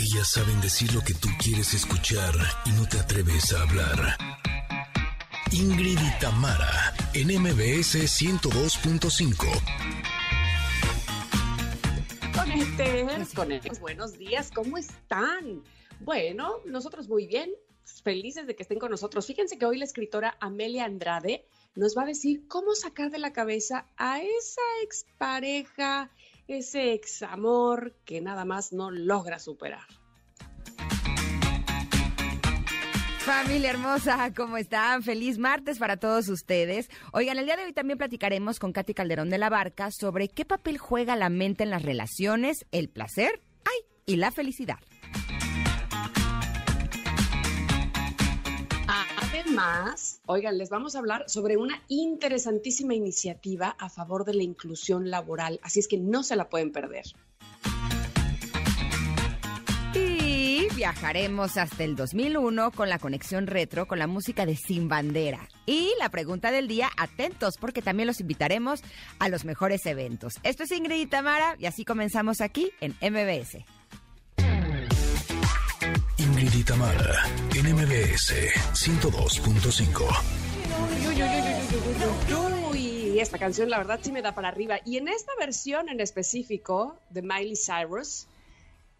Ellas saben decir lo que tú quieres escuchar y no te atreves a hablar. Ingrid y Tamara, en MBS 102.5. Conectes, conectes, buenos días, ¿cómo están? Bueno, nosotros muy bien, felices de que estén con nosotros. Fíjense que hoy la escritora Amelia Andrade nos va a decir cómo sacar de la cabeza a esa expareja, ese examor que nada más no logra superar. Familia hermosa, ¿cómo están? Feliz martes para todos ustedes. Oigan, el día de hoy también platicaremos con Katy Calderón de la Barca sobre qué papel juega la mente en las relaciones, el placer, ay, y la felicidad. Además, oigan, les vamos a hablar sobre una interesantísima iniciativa a favor de la inclusión laboral, así es que no se la pueden perder. Y viajaremos hasta el 2001 con la conexión retro con la música de Sin Bandera. Y la pregunta del día, atentos porque también los invitaremos a los mejores eventos. Esto es Ingrid y Tamara y así comenzamos aquí en MBS. Ingrid y Tamara, en MBS 102.5. Uy, esta canción la verdad sí me da para arriba. Y en esta versión en específico de Miley Cyrus,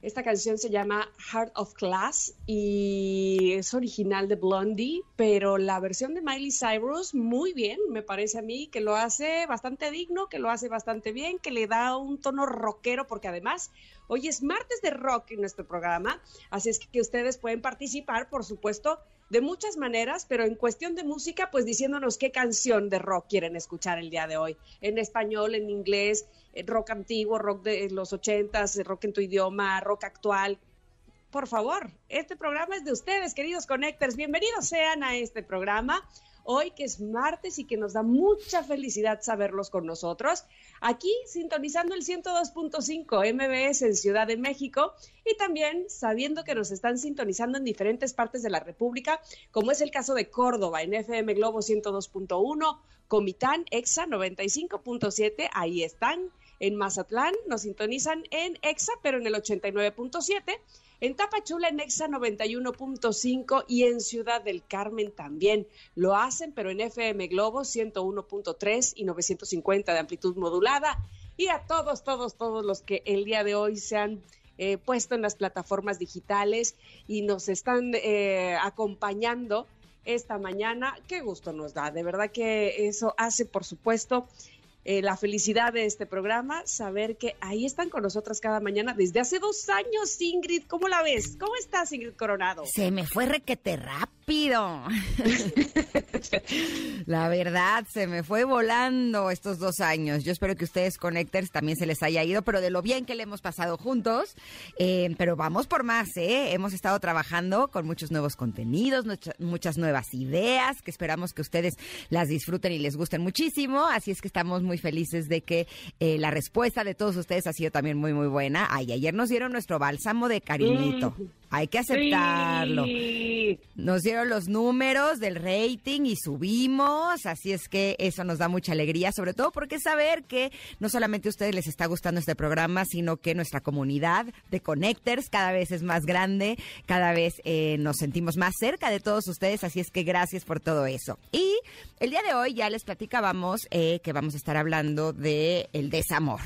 esta canción se llama Heart of Class y es original de Blondie, pero la versión de Miley Cyrus muy bien, me parece a mí, que lo hace bastante digno, que lo hace bastante bien, que le da un tono rockero, porque además hoy es martes de rock en nuestro programa, así es que ustedes pueden participar, por supuesto, de muchas maneras, pero en cuestión de música, pues diciéndonos qué canción de rock quieren escuchar el día de hoy, en español, en inglés, rock antiguo, rock de los ochentas, rock en tu idioma, rock actual. Por favor, este programa es de ustedes, queridos connectors. Bienvenidos sean a este programa. Hoy que es martes y que nos da mucha felicidad saberlos con nosotros. Aquí sintonizando el 102.5 MBS en Ciudad de México y también sabiendo que nos están sintonizando en diferentes partes de la República, como es el caso de Córdoba en FM Globo 102.1, Comitán EXA 95.7, ahí están en Mazatlán nos sintonizan en EXA, pero en el 89.7. En Tapachula en EXA 91.5 y en Ciudad del Carmen también lo hacen, pero en FM Globo 101.3 y 950 de amplitud modulada. Y a todos, todos, todos los que el día de hoy se han eh, puesto en las plataformas digitales y nos están eh, acompañando esta mañana. Qué gusto nos da, de verdad que eso hace, por supuesto, eh, la felicidad de este programa, saber que ahí están con nosotras cada mañana desde hace dos años, Ingrid. ¿Cómo la ves? ¿Cómo estás, Ingrid Coronado? Se me fue requete rápido. la verdad, se me fue volando estos dos años. Yo espero que ustedes, Connectors, también se les haya ido, pero de lo bien que le hemos pasado juntos. Eh, pero vamos por más, ¿eh? Hemos estado trabajando con muchos nuevos contenidos, muchas nuevas ideas, que esperamos que ustedes las disfruten y les gusten muchísimo. Así es que estamos muy felices de que eh, la respuesta de todos ustedes ha sido también muy, muy buena. Ay, ayer nos dieron nuestro bálsamo de cariñito. Mm. Hay que aceptarlo. Sí. Nos dieron los números del rating y subimos, así es que eso nos da mucha alegría, sobre todo porque saber que no solamente a ustedes les está gustando este programa, sino que nuestra comunidad de Connectors cada vez es más grande, cada vez eh, nos sentimos más cerca de todos ustedes, así es que gracias por todo eso. Y el día de hoy ya les platicábamos eh, que vamos a estar hablando de el desamor.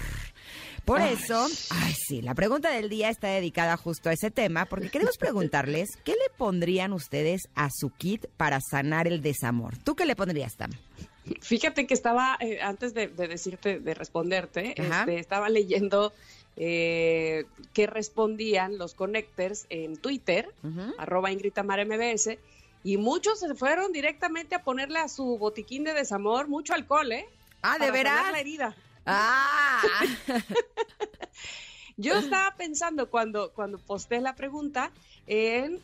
Por eso, ay sí, la pregunta del día está dedicada justo a ese tema, porque queremos preguntarles, ¿qué le pondrían ustedes a su kit para sanar el desamor? ¿Tú qué le pondrías, Tam? Fíjate que estaba, eh, antes de, de decirte, de responderte, este, estaba leyendo eh, qué respondían los connectors en Twitter, arroba Ingrid Tamara MBS, y muchos se fueron directamente a ponerle a su botiquín de desamor mucho alcohol, ¿eh? Ah, ¿de veras? la herida. Ah, Yo estaba pensando cuando, cuando posté la pregunta en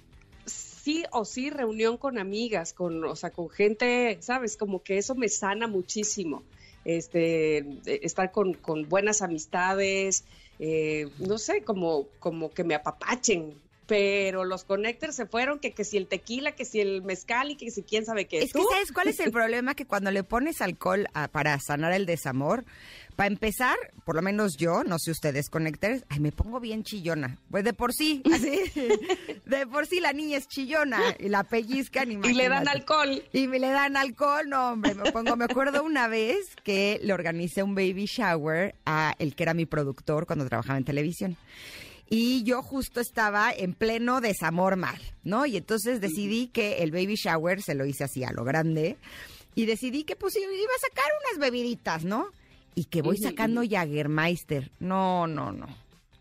sí o sí reunión con amigas, con, o sea, con gente, ¿sabes? Como que eso me sana muchísimo. Este, estar con, con buenas amistades, eh, no sé, como, como que me apapachen. Pero los connectors se fueron, que, que si el tequila, que si el mezcal y que si quién sabe qué. Es que, ¿sabes cuál es el problema? Que cuando le pones alcohol para sanar el desamor, para empezar, por lo menos yo, no sé ustedes, connectors, ay, me pongo bien chillona. Pues de por sí, así, de por sí la niña es chillona y la pellizcan. Y le dan alcohol. Y me le dan alcohol, no, hombre, me pongo, me acuerdo una vez que le organicé un baby shower a el que era mi productor cuando trabajaba en televisión y yo justo estaba en pleno desamor mal, ¿no? Y entonces decidí que el baby shower se lo hice así a lo grande y decidí que pues iba a sacar unas bebiditas, ¿no? y que voy sacando Jagermeister. No, no, no.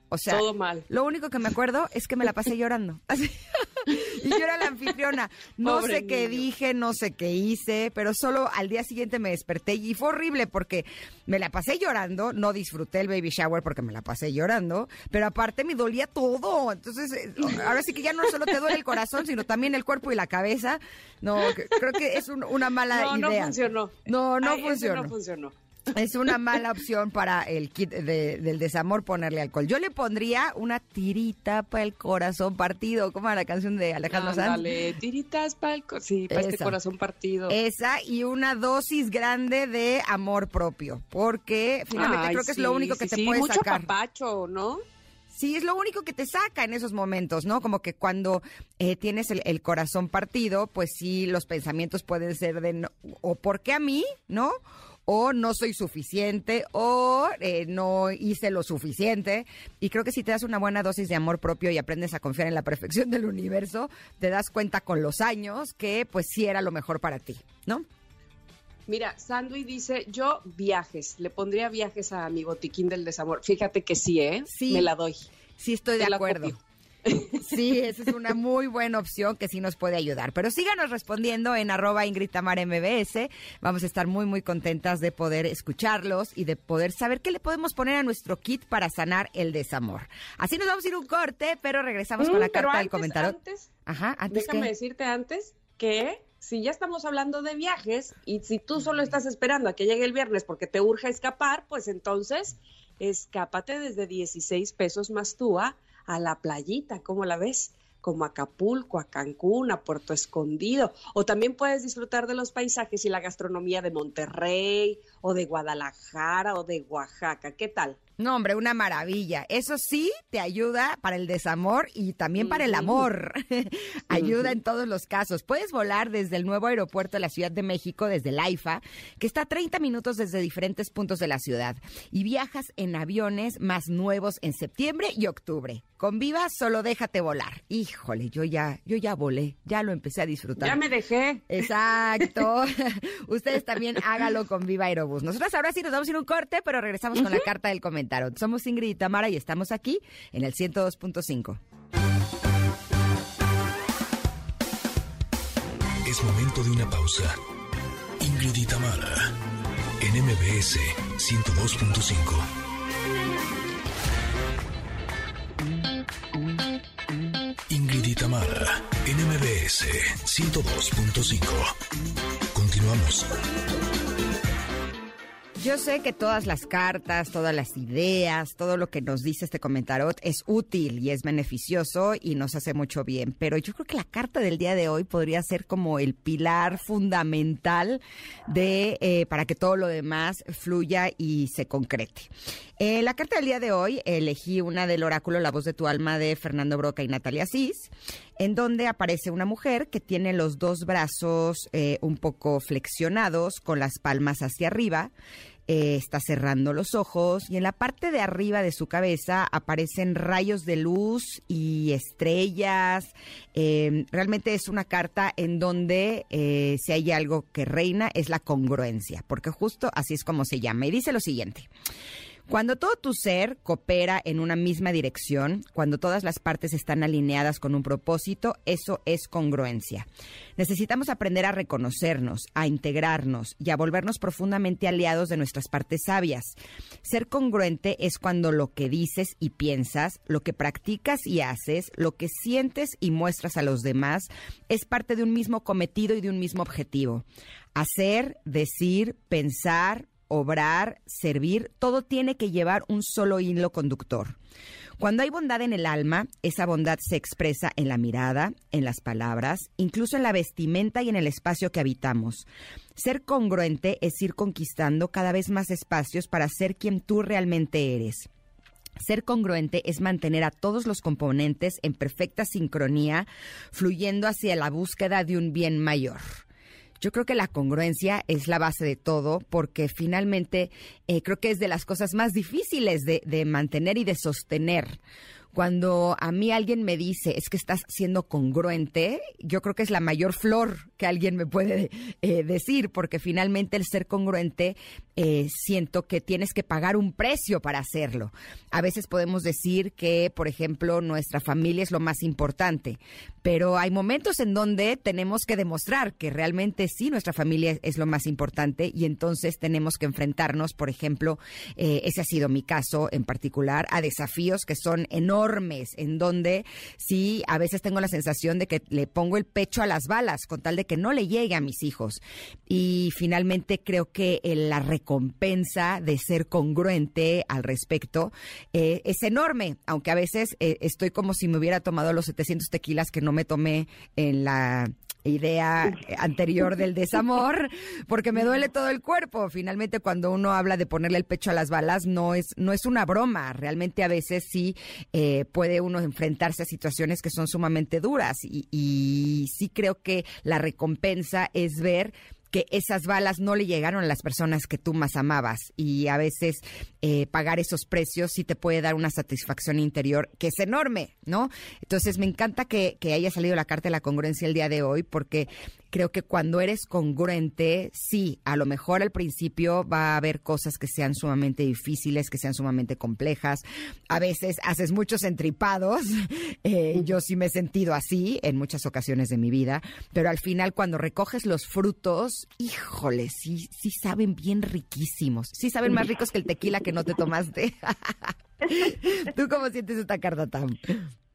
O sea, todo mal. Lo único que me acuerdo es que me la pasé llorando. y yo era la anfitriona. No sé qué dije, no sé qué hice, pero solo al día siguiente me desperté y fue horrible porque me la pasé llorando, no disfruté el baby shower porque me la pasé llorando, pero aparte me dolía todo. Entonces, eh, ahora sí que ya no solo te duele el corazón, sino también el cuerpo y la cabeza. No, creo que es una mala idea. No, funcionó. No, no funcionó. No funcionó es una mala opción para el kit del desamor ponerle alcohol. Yo le pondría una tirita para el corazón partido, como la canción de Alejandro Sanz. Dale, tiritas para el sí, para este corazón partido. Esa y una dosis grande de amor propio, porque finalmente creo que es lo único que te puede sacar. Mucho papacho, ¿no? Sí, es lo único que te saca en esos momentos, ¿no? Como que cuando eh, tienes el, corazón partido, pues sí, los pensamientos pueden ser de, o ¿por qué a mí? ¿No? O no soy suficiente o eh, no hice lo suficiente. Y creo que si te das una buena dosis de amor propio y aprendes a confiar en la perfección del universo, te das cuenta con los años que pues sí era lo mejor para ti, ¿no? Mira, Sandui dice, yo viajes, le pondría viajes a mi botiquín del desamor. Fíjate que sí, ¿eh? Sí. Me la doy. Sí, estoy de acuerdo. Sí, esa es una muy buena opción que sí nos puede ayudar. Pero síganos respondiendo en arroba Ingrid Tamar MBS. Vamos a estar muy, muy contentas de poder escucharlos y de poder saber qué le podemos poner a nuestro kit para sanar el desamor. Así nos vamos a ir un corte, pero regresamos con la mm, carta del comentario. Antes, Ajá, antes déjame decirte antes que si ya estamos hablando de viajes y si tú solo estás esperando a que llegue el viernes porque te urge escapar, pues entonces escápate desde 16 pesos más túa a la playita, ¿cómo la ves? como Acapulco, a Cancún, a Puerto Escondido, o también puedes disfrutar de los paisajes y la gastronomía de Monterrey, o de Guadalajara, o de Oaxaca. ¿Qué tal? No, hombre, una maravilla. Eso sí te ayuda para el desamor y también para el amor. ayuda en todos los casos. Puedes volar desde el nuevo aeropuerto de la Ciudad de México, desde el AIFA, que está a 30 minutos desde diferentes puntos de la ciudad. Y viajas en aviones más nuevos en septiembre y octubre. Con Viva, solo déjate volar. Híjole, yo ya, yo ya volé, ya lo empecé a disfrutar. Ya me dejé. Exacto. Ustedes también hágalo con Viva Nosotros ahora sí nos vamos a ir un corte, pero regresamos con la carta del comentario. Somos Ingrid y Tamara y estamos aquí en el 102.5. Es momento de una pausa. Ingrid y Tamara en MBS 102.5. Ingrid y Tamara en MBS 102.5. Continuamos. Yo sé que todas las cartas, todas las ideas, todo lo que nos dice este comentarot es útil y es beneficioso y nos hace mucho bien, pero yo creo que la carta del día de hoy podría ser como el pilar fundamental de eh, para que todo lo demás fluya y se concrete. Eh, la carta del día de hoy elegí una del oráculo La voz de tu alma de Fernando Broca y Natalia Cis, en donde aparece una mujer que tiene los dos brazos eh, un poco flexionados con las palmas hacia arriba eh, está cerrando los ojos y en la parte de arriba de su cabeza aparecen rayos de luz y estrellas. Em, realmente es una carta en donde eh, si hay algo que reina es la congruencia, porque justo así es como se llama. Y dice lo siguiente. Cuando todo tu ser coopera en una misma dirección, cuando todas las partes están alineadas con un propósito, eso es congruencia. Necesitamos aprender a reconocernos, a integrarnos y a volvernos profundamente aliados de nuestras partes sabias. Ser congruente es cuando lo que dices y piensas, lo que practicas y haces, lo que sientes y muestras a los demás, es parte de un mismo cometido y de un mismo objetivo. Hacer, decir, pensar, obrar, servir, todo tiene que llevar un solo hilo conductor. Cuando hay bondad en el alma, esa bondad se expresa en la mirada, en las palabras, incluso en la vestimenta y en el espacio que habitamos. Ser congruente es ir conquistando cada vez más espacios para ser quien tú realmente eres. Ser congruente es mantener a todos los componentes en perfecta sincronía, fluyendo hacia la búsqueda de un bien mayor. Yo creo que la congruencia es la base de todo porque finalmente eh, creo que es de las cosas más difíciles de, de mantener y de sostener. Cuando a mí alguien me dice es que estás siendo congruente, yo creo que es la mayor flor que alguien me puede eh, decir, porque finalmente el ser congruente eh, siento que tienes que pagar un precio para hacerlo. A veces podemos decir que, por ejemplo, nuestra familia es lo más importante, pero hay momentos en donde tenemos que demostrar que realmente sí nuestra familia es lo más importante y entonces tenemos que enfrentarnos, por ejemplo, eh, ese ha sido mi caso en particular, a desafíos que son enormes en donde sí, a veces tengo la sensación de que le pongo el pecho a las balas con tal de que no le llegue a mis hijos. Y finalmente creo que la recompensa de ser congruente al respecto eh, es enorme, aunque a veces eh, estoy como si me hubiera tomado los 700 tequilas que no me tomé en la idea anterior del desamor, porque me duele todo el cuerpo. Finalmente, cuando uno habla de ponerle el pecho a las balas, no es, no es una broma. Realmente a veces sí eh, puede uno enfrentarse a situaciones que son sumamente duras y, y sí creo que la recompensa es ver que esas balas no le llegaron a las personas que tú más amabas y a veces eh, pagar esos precios sí te puede dar una satisfacción interior que es enorme, ¿no? Entonces me encanta que, que haya salido la carta de la congruencia el día de hoy porque creo que cuando eres congruente, sí, a lo mejor al principio va a haber cosas que sean sumamente difíciles, que sean sumamente complejas. A veces haces muchos entripados. Eh, yo sí me he sentido así en muchas ocasiones de mi vida, pero al final cuando recoges los frutos, híjole, sí, sí saben bien riquísimos. Sí saben más ricos que el tequila que no te tomaste. ¿Tú cómo sientes esta carta, Tam?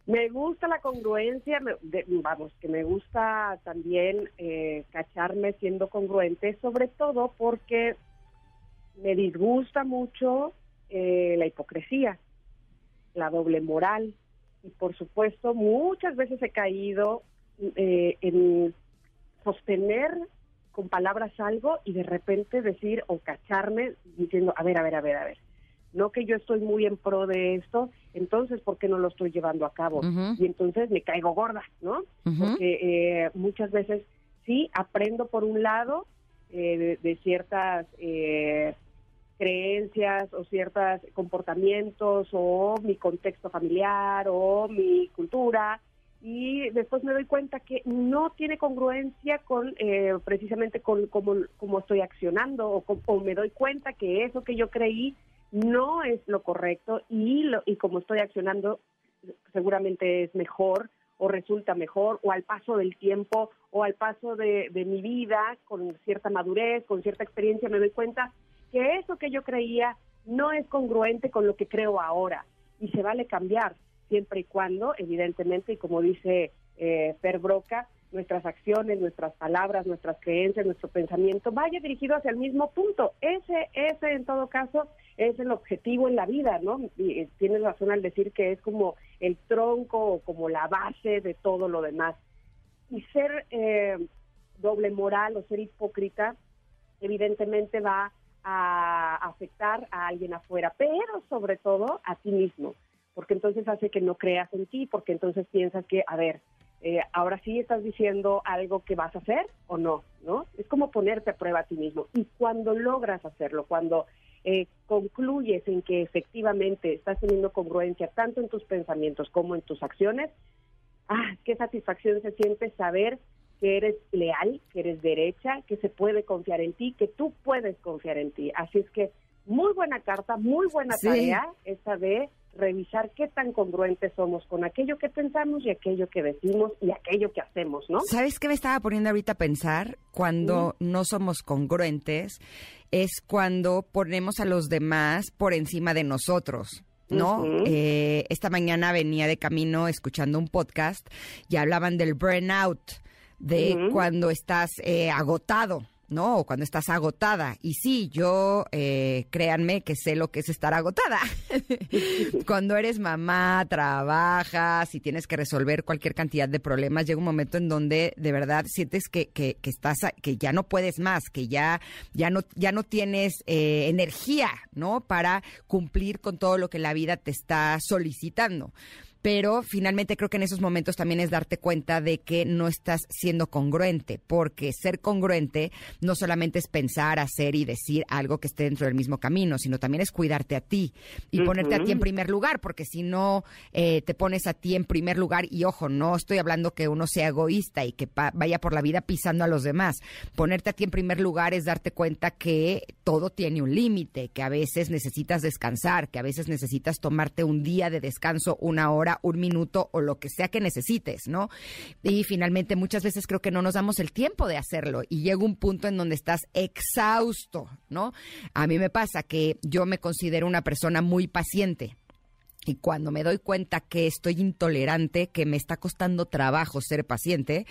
Me gusta la congruencia, vamos, que me gusta también eh, cacharme siendo congruente, sobre todo porque me disgusta mucho eh, la hipocresía, la doble moral. Y por supuesto, muchas veces he caído eh, en sostener con palabras algo y de repente decir o cacharme diciendo, a ver, a ver, a ver, a ver no que yo estoy muy en pro de esto, entonces, ¿por qué no lo estoy llevando a cabo? Y entonces me caigo gorda, ¿no? Porque eh, muchas veces sí aprendo por un lado eh, de, ciertas eh, creencias o ciertos comportamientos o mi contexto familiar o mi cultura y después me doy cuenta que no tiene congruencia con precisamente con cómo, estoy accionando o, o me doy cuenta que eso que yo creí no es lo correcto y, lo, y como estoy accionando seguramente es mejor o resulta mejor o al paso del tiempo o al paso de, de mi vida con cierta madurez, con cierta experiencia me doy cuenta que eso que yo creía no es congruente con lo que creo ahora y se vale cambiar siempre y cuando, evidentemente, y como dice eh, Per Broca, nuestras acciones, nuestras palabras, nuestras creencias, nuestro pensamiento vaya dirigido hacia el mismo punto. Ese, ese en todo caso es el objetivo en la vida, ¿no? Y eh, tienes razón al decir que es como el tronco o como la base de todo lo demás. Y ser eh, doble moral o ser hipócrita, evidentemente va a afectar a alguien afuera, pero sobre todo a ti mismo, porque entonces hace que no creas en ti, porque entonces piensas que, a ver, eh, ahora sí estás diciendo algo que vas a hacer o no, ¿no? Es como ponerte a prueba a ti mismo. Y cuando logras hacerlo, cuando eh, concluyes en que efectivamente estás teniendo congruencia tanto en tus pensamientos como en tus acciones, ah, qué satisfacción se siente saber que eres leal, que eres derecha, que se puede confiar en ti, que tú puedes confiar en ti. Así es que muy buena carta, muy buena tarea esta de revisar qué tan congruentes somos con aquello que pensamos y aquello que decimos y aquello que hacemos, ¿no? ¿Sabes qué me estaba poniendo ahorita a pensar? Cuando no somos congruentes es cuando ponemos a los demás por encima de nosotros. ¿no? Eh, esta mañana venía de camino escuchando un podcast y hablaban del burnout, de cuando estás eh, agotado, ¿no? O cuando estás agotada. Y sí, yo, eh, créanme que sé lo que es estar agotada. cuando eres mamá, trabajas y tienes que resolver cualquier cantidad de problemas, llega un momento en donde de verdad sientes que, que, que estás, que ya no puedes más, que ya, ya no, ya no tienes eh, energía, ¿no? Para cumplir con todo lo que la vida te está solicitando pero finalmente creo que en esos momentos también es darte cuenta de que no estás siendo congruente, porque ser congruente no solamente es pensar, hacer y decir algo que esté dentro del mismo camino, sino también es cuidarte a ti y ponerte a ti en primer lugar, porque si no eh, te pones a ti en primer lugar, y ojo, no estoy hablando que uno sea egoísta y que vaya por la vida pisando a los demás, ponerte a ti en primer lugar es darte cuenta que todo tiene un límite, que a veces necesitas descansar, que a veces necesitas tomarte un día de descanso, una hora, un minuto o lo que sea que necesites, ¿no? Y finalmente muchas veces creo que no nos damos el tiempo de hacerlo y llega un punto en donde estás exhausto, ¿no? A mí me pasa que yo me considero una persona muy paciente y cuando me doy cuenta que estoy intolerante, que me está costando trabajo ser paciente,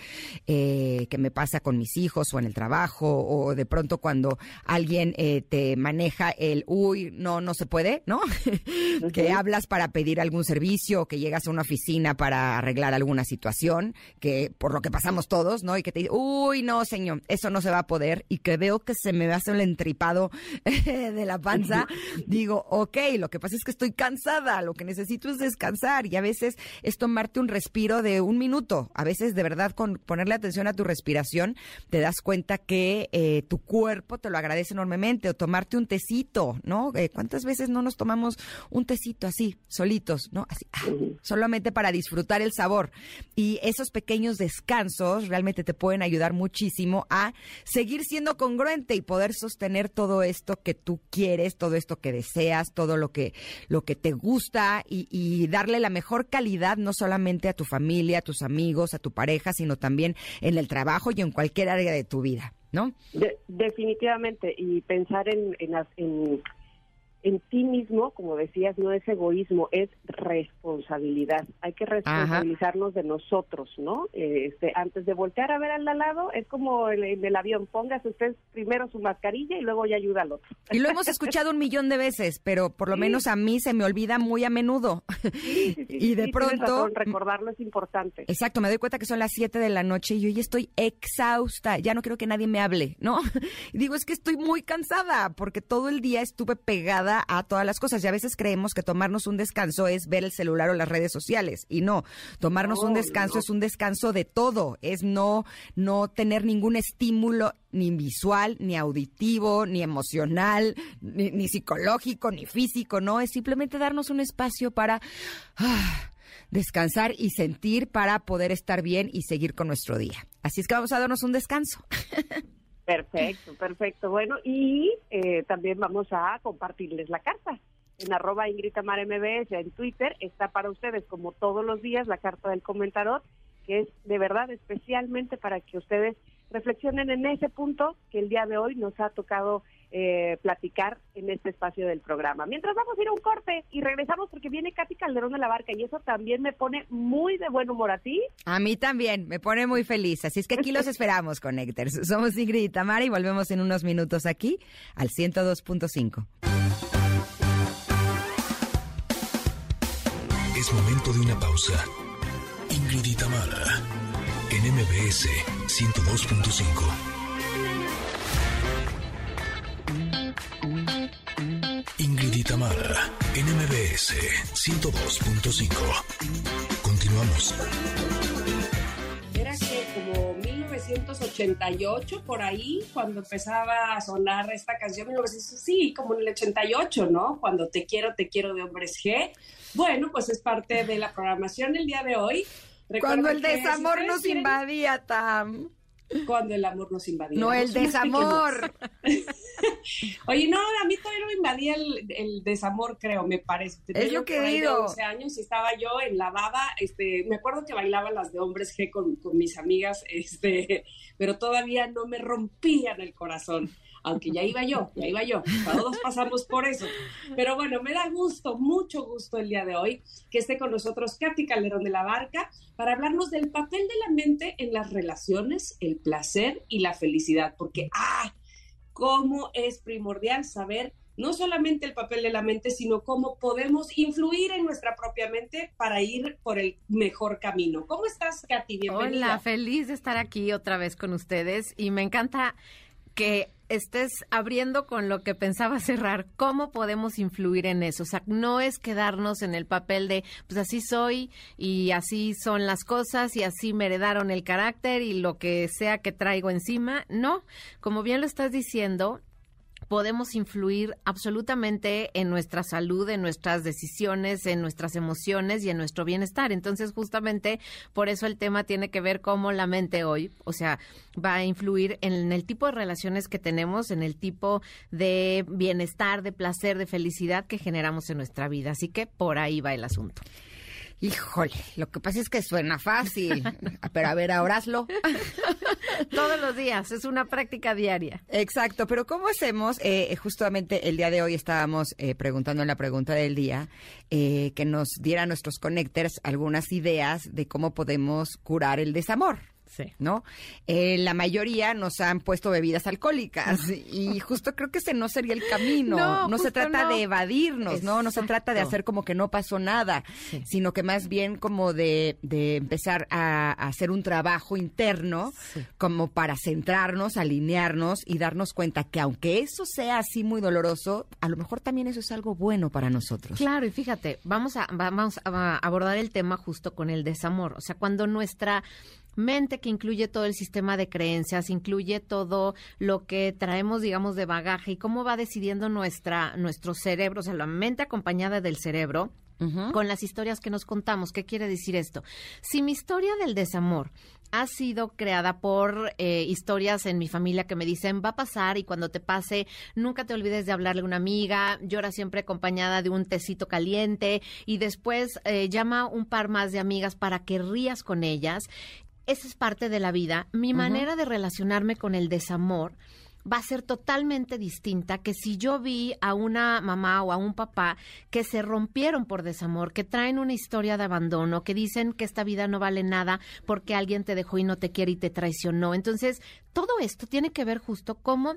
eh, que me pasa con mis hijos o en el trabajo, o de pronto cuando alguien eh, te maneja el, uy, no, no se puede, ¿no? que hablas para pedir algún servicio, que llegas a una oficina para arreglar alguna situación, que por lo que pasamos todos, ¿no? Y que te dice, uy, no, señor, eso no se va a poder, y que veo que se me hace el entripado de la panza, digo, ok, lo que pasa es que estoy cansada, lo que necesito es descansar y a veces es tomarte un respiro de un minuto. A veces de verdad con ponerle atención a tu respiración te das cuenta que eh, tu cuerpo te lo agradece enormemente o tomarte un tecito, ¿no? Eh, ¿Cuántas veces no nos tomamos un tecito así, solitos, ¿no? Así, ah, solamente para disfrutar el sabor. Y esos pequeños descansos realmente te pueden ayudar muchísimo a seguir siendo congruente y poder sostener todo esto que tú quieres, todo esto que deseas, todo lo que, lo que te gusta y, darle la mejor calidad no solamente a tu familia, a tus amigos, a tu pareja, sino también en el trabajo y en cualquier área de tu vida, ¿no? definitivamente, y pensar en, en, en en ti mismo, como decías, no es egoísmo, es responsabilidad. Hay que responsabilizarnos de nosotros, ¿no? Este, antes de voltear a ver al lado, es como en el, avión, póngase usted primero su mascarilla y luego ya ayuda al otro. Y lo hemos escuchado un millón de veces, pero por lo menos a mí se me olvida muy a menudo. y de pronto... recordarlo es importante. Exacto, me doy cuenta que son las 7 de la noche y yo ya estoy exhausta, ya no quiero que nadie me hable, ¿no? Y digo, es que estoy muy cansada porque todo el día estuve pegada a todas las cosas. Y a veces creemos que tomarnos un descanso es ver el celular o las redes sociales. Y no, tomarnos un descanso es un descanso de todo. Es no, no tener ningún estímulo ni visual, ni auditivo, ni emocional, ni, psicológico, ni físico, no. Es simplemente darnos un espacio para... Ah, descansar y sentir para poder estar bien y seguir con nuestro día. Así es que vamos a darnos un descanso. Perfecto, perfecto. Bueno, y eh, también vamos a compartirles la carta. En arroba Ingrid MBS en Twitter está para ustedes, como todos los días, la carta del comentador, que es de verdad especialmente para que ustedes reflexionen en ese punto que el día de hoy nos ha tocado eh, platicar en este espacio del programa. Mientras vamos a ir a un corte y regresamos porque viene Katy Calderón de la Barca y eso también me pone muy de buen humor a ti. A mí también, me pone muy feliz. Así es que aquí los esperamos, Connectors. Somos Ingrid y Tamara y volvemos en unos minutos aquí al 102.5. Es momento de una pausa. Ingrid y Tamara en MBS 102.5. y Tamara, NMBS 102.5. Continuamos. Era que como 1988, por ahí, cuando empezaba a sonar esta canción, sí, como en el 88, ¿no? Cuando Te quiero, te quiero de Hombres G. Bueno, pues es parte de la programación el día de hoy. cuando el desamor nos invadía, Tam. Cuando el amor nos invadía. No, el desamor. Oye, no, a mí todavía no me invadía el, desamor, creo, me parece. es lo que digo. 12 años y estaba yo en la baba, este, me acuerdo que bailaba las de hombres G con, con mis amigas, este, pero todavía no me rompían el corazón aunque ya iba yo, ya iba yo, todos pasamos por eso. Pero bueno, me da gusto, mucho gusto el día de hoy que esté con nosotros Katy Calderón de la Barca para hablarnos del papel de la mente en las relaciones, el placer y la felicidad, porque, ah, cómo es primordial saber no solamente el papel de la mente, sino cómo podemos influir en nuestra propia mente para ir por el mejor camino. ¿Cómo estás, Katy? Bienvenida. Hola, feliz de estar aquí otra vez con ustedes y me encanta que estés abriendo con lo que pensaba cerrar, ¿cómo podemos influir en eso? O sea, no es quedarnos en el papel de, pues así soy y así son las cosas y así me heredaron el carácter y lo que sea que traigo encima. No, como bien lo estás diciendo, podemos influir absolutamente en nuestra salud, en nuestras decisiones, en nuestras emociones y en nuestro bienestar. Entonces, justamente por eso el tema tiene que ver cómo la mente hoy, o sea, va a influir en el tipo de relaciones que tenemos, en el tipo de bienestar, de placer, de felicidad que generamos en nuestra vida. Así que por ahí va el asunto. Híjole, lo que pasa es que suena fácil, pero a ver, ahora hazlo. Todos los días, es una práctica diaria. Exacto, pero ¿cómo hacemos? Eh, justamente el día de hoy estábamos eh, preguntando en la pregunta del día eh, que nos diera nuestros connectors algunas ideas de cómo podemos curar el desamor. Sí. ¿No? Eh, la mayoría nos han puesto bebidas alcohólicas y justo creo que ese no sería el camino. No, No, se trata no. de evadirnos, ¿no? No se trata de hacer como que no pasó nada, Sí. sino que más bien como de, de empezar a, a hacer un trabajo interno Sí. como para centrarnos, alinearnos y darnos cuenta que aunque eso sea así muy doloroso, a lo mejor también eso es algo bueno para nosotros. Claro, y fíjate, vamos a, vamos a abordar el tema justo con el desamor. O sea, cuando nuestra mente que incluye todo el sistema de creencias, incluye todo lo que traemos, digamos, de bagaje y cómo va decidiendo nuestra, nuestro cerebro, o sea, la mente acompañada del cerebro, con las historias que nos contamos. ¿Qué quiere decir esto? Si mi historia del desamor ha sido creada por eh, historias en mi familia que me dicen va a pasar y cuando te pase nunca te olvides de hablarle a una amiga, llora siempre acompañada de un tecito caliente y después eh, llama un par más de amigas para que rías con ellas. Esa es parte de la vida. Mi manera de relacionarme con el desamor va a ser totalmente distinta que si yo vi a una mamá o a un papá que se rompieron por desamor, que traen una historia de abandono, que dicen que esta vida no vale nada porque alguien te dejó y no te quiere y te traicionó. Entonces, todo esto tiene que ver justo cómo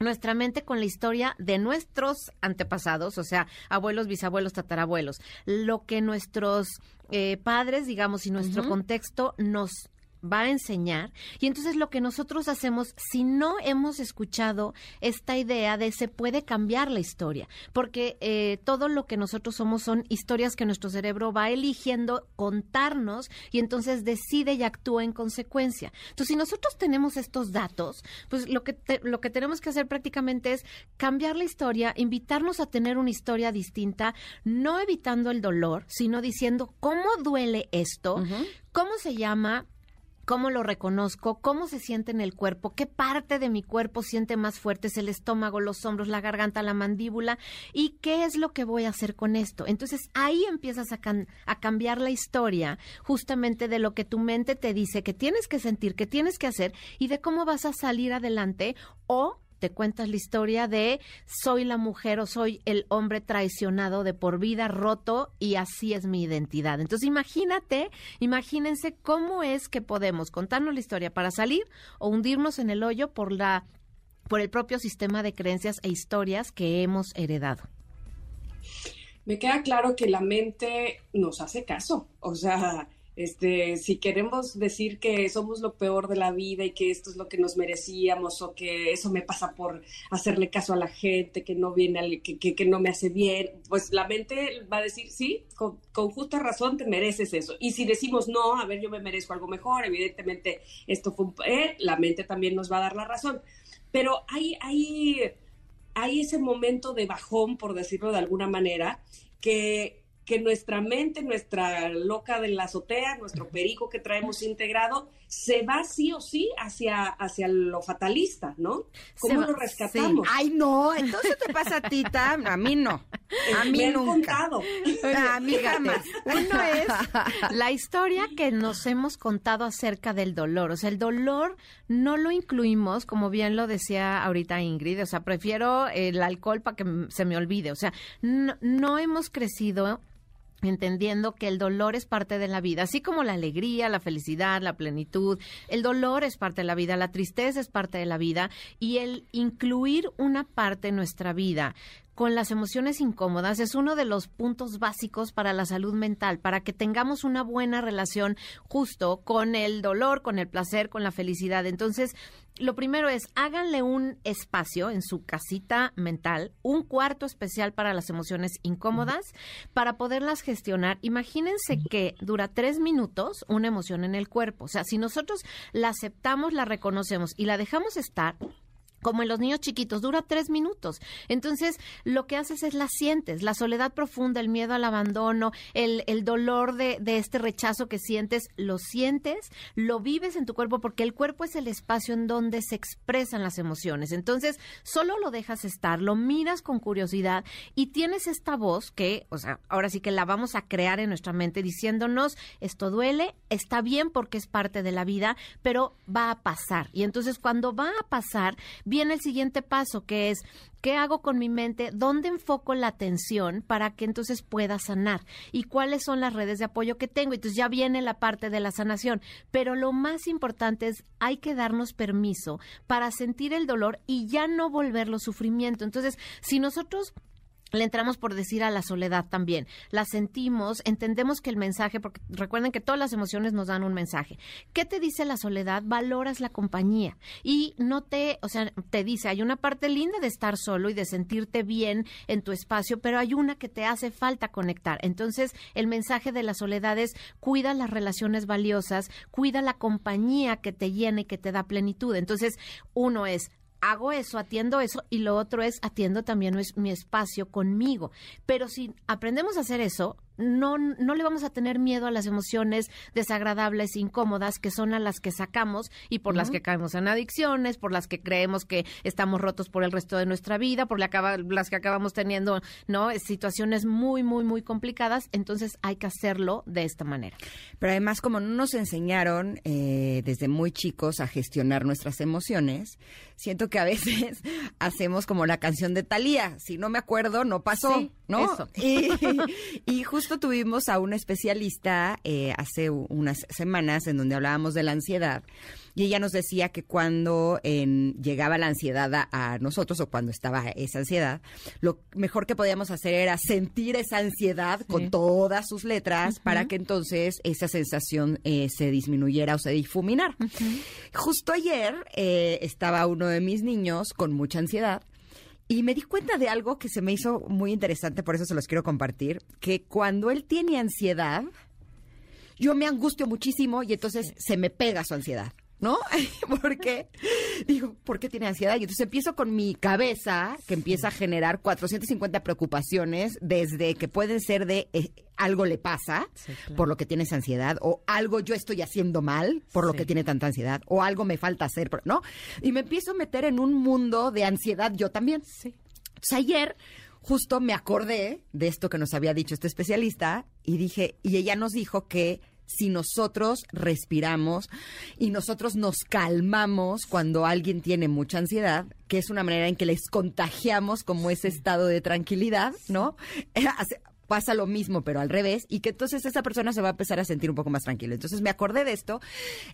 nuestra mente con la historia de nuestros antepasados, o sea, abuelos, bisabuelos, tatarabuelos, lo que nuestros eh, padres, digamos, y nuestro contexto nos va a enseñar. Y entonces lo que nosotros hacemos, si no hemos escuchado esta idea de se puede cambiar la historia, porque eh, todo lo que nosotros somos son historias que nuestro cerebro va eligiendo contarnos y entonces decide y actúa en consecuencia. Entonces, si nosotros tenemos estos datos, pues lo que, te- lo que tenemos que hacer prácticamente es cambiar la historia, invitarnos a tener una historia distinta, no evitando el dolor, sino diciendo cómo duele esto, cómo se llama, cómo lo reconozco, cómo se siente en el cuerpo, qué parte de mi cuerpo siente más fuerte, es el estómago, los hombros, la garganta, la mandíbula, y qué es lo que voy a hacer con esto. Entonces ahí empiezas a, a cambiar la historia justamente de lo que tu mente te dice que tienes que sentir, que tienes que hacer, y de cómo vas a salir adelante o te cuentas la historia de soy la mujer o soy el hombre traicionado de por vida, roto y así es mi identidad. Entonces imagínate, imagínense cómo es que podemos contarnos la historia para salir o hundirnos en el hoyo por la por el propio sistema de creencias e historias que hemos heredado. Me queda claro que la mente nos hace caso. O sea, este, si queremos decir que somos lo peor de la vida y que esto es lo que nos merecíamos o que eso me pasa por hacerle caso a la gente, que no viene, al- que, que- que no me hace bien, pues la mente va a decir, sí, con, con justa razón te mereces eso. Y si decimos, no, a ver, yo me merezco algo mejor, evidentemente esto fue un... eh, la mente también nos va a dar la razón. Pero hay, hay, hay ese momento de bajón, por decirlo de alguna manera, que, que nuestra mente, nuestra loca de la azotea, nuestro perico que traemos integrado, se va sí o sí hacia, hacia lo fatalista, ¿no? ¿Cómo va- lo rescatamos? Ay, no, entonces te pasa a ti, Tam. A mí no. A mí Me han nunca. contado. A mí jamás. Uno es la historia que nos hemos contado acerca del dolor. O sea, el dolor no lo incluimos, como bien lo decía ahorita Ingrid. O sea, prefiero el alcohol para que se me olvide. O sea, no, no hemos crecido entendiendo que el dolor es parte de la vida, así como la alegría, la felicidad, la plenitud, el dolor es parte de la vida, la tristeza es parte de la vida y el incluir una parte en nuestra vida con las emociones incómodas es uno de los puntos básicos para la salud mental, para que tengamos una buena relación justo con el dolor, con el placer, con la felicidad. Entonces, lo primero es, háganle un espacio en su casita mental, un cuarto especial para las emociones incómodas, para poderlas gestionar. Imagínense que dura tres minutos una emoción en el cuerpo. O sea, si nosotros la aceptamos, la reconocemos y la dejamos estar, como en los niños chiquitos, dura tres minutos. Entonces, lo que haces es la sientes, la soledad profunda, el miedo al abandono, el, el dolor de, de, este rechazo que sientes, lo sientes, lo vives en tu cuerpo, porque el cuerpo es el espacio en donde se expresan las emociones. Entonces, solo lo dejas estar, lo miras con curiosidad y tienes esta voz que, o sea, ahora sí que la vamos a crear en nuestra mente diciéndonos, esto duele, está bien porque es parte de la vida, pero va a pasar. Y entonces, cuando va a pasar, viene el siguiente paso, que es ¿Qué hago con mi mente? ¿Dónde enfoco la atención para que entonces pueda sanar? ¿Y cuáles son las redes de apoyo que tengo? Entonces ya viene la parte de la sanación. Pero lo más importante es, hay que darnos permiso para sentir el dolor y ya no volverlo sufrimiento. Entonces, si nosotros le entramos por decir a la soledad también. La sentimos, entendemos que el mensaje, porque recuerden que todas las emociones nos dan un mensaje. ¿Qué te dice la soledad? Valoras la compañía y no te, o sea, te dice, hay una parte linda de estar solo y de sentirte bien en tu espacio, pero hay una que te hace falta conectar. Entonces, el mensaje de la soledad es cuida las relaciones valiosas, cuida la compañía que te llena y que te da plenitud. Entonces, uno es hago eso, atiendo eso y lo otro es atiendo también mi espacio conmigo. Pero si aprendemos a hacer eso, no, no le vamos a tener miedo a las emociones desagradables, incómodas, que son a las que sacamos y por las que caemos en adicciones, por las que creemos que estamos rotos por el resto de nuestra vida, por la las que acabamos teniendo, ¿no? Situaciones muy, muy, muy complicadas. Entonces hay que hacerlo de esta manera. Pero además, como no nos enseñaron eh, desde muy chicos a gestionar nuestras emociones, siento que a veces hacemos como la canción de Talía. Si no me acuerdo, no pasó, ¿no? Y, y justo tuvimos a una especialista eh, hace unas semanas en donde hablábamos de la ansiedad y ella nos decía que cuando llegaba la ansiedad a, nosotros o cuando estaba esa ansiedad, lo mejor que podíamos hacer era sentir esa ansiedad con todas sus letras para que entonces esa sensación eh, se disminuyera o se difuminara. Justo ayer eh, estaba uno de mis niños con mucha ansiedad y me di cuenta de algo que se me hizo muy interesante, por eso se los quiero compartir, que cuando él tiene ansiedad, yo me angustio muchísimo y entonces se me pega su ansiedad. ¿No? Porque digo, ¿por qué tiene ansiedad? Y entonces empiezo con mi cabeza, que empieza a generar 450 preocupaciones, desde que pueden ser de eh, algo le pasa por lo que tienes ansiedad, o algo yo estoy haciendo mal por lo que tiene tanta ansiedad, o algo me falta hacer, ¿no? Y me empiezo a meter en un mundo de ansiedad yo también. Sí. Entonces, ayer justo me acordé de esto que nos había dicho este especialista y dije, y ella nos dijo que si nosotros respiramos y nosotros nos calmamos cuando alguien tiene mucha ansiedad, que es una manera en que les contagiamos como ese estado de tranquilidad, ¿no? pasa lo mismo, pero al revés, y que entonces esa persona se va a empezar a sentir un poco más tranquilo. Entonces me acordé de esto,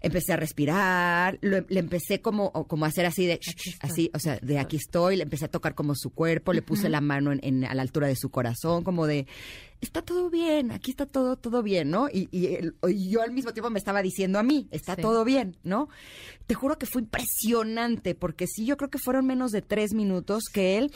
empecé a respirar, le empecé como, como a hacer así de, así, o sea, de aquí estoy, le empecé a tocar como su cuerpo, le puse la mano en, a la altura de su corazón, como de, está todo bien, aquí está todo, todo bien, ¿no? Y, y, yo al mismo tiempo me estaba diciendo a mí, está todo bien, ¿no? Te juro que fue impresionante, porque sí, yo creo que fueron menos de tres minutos que él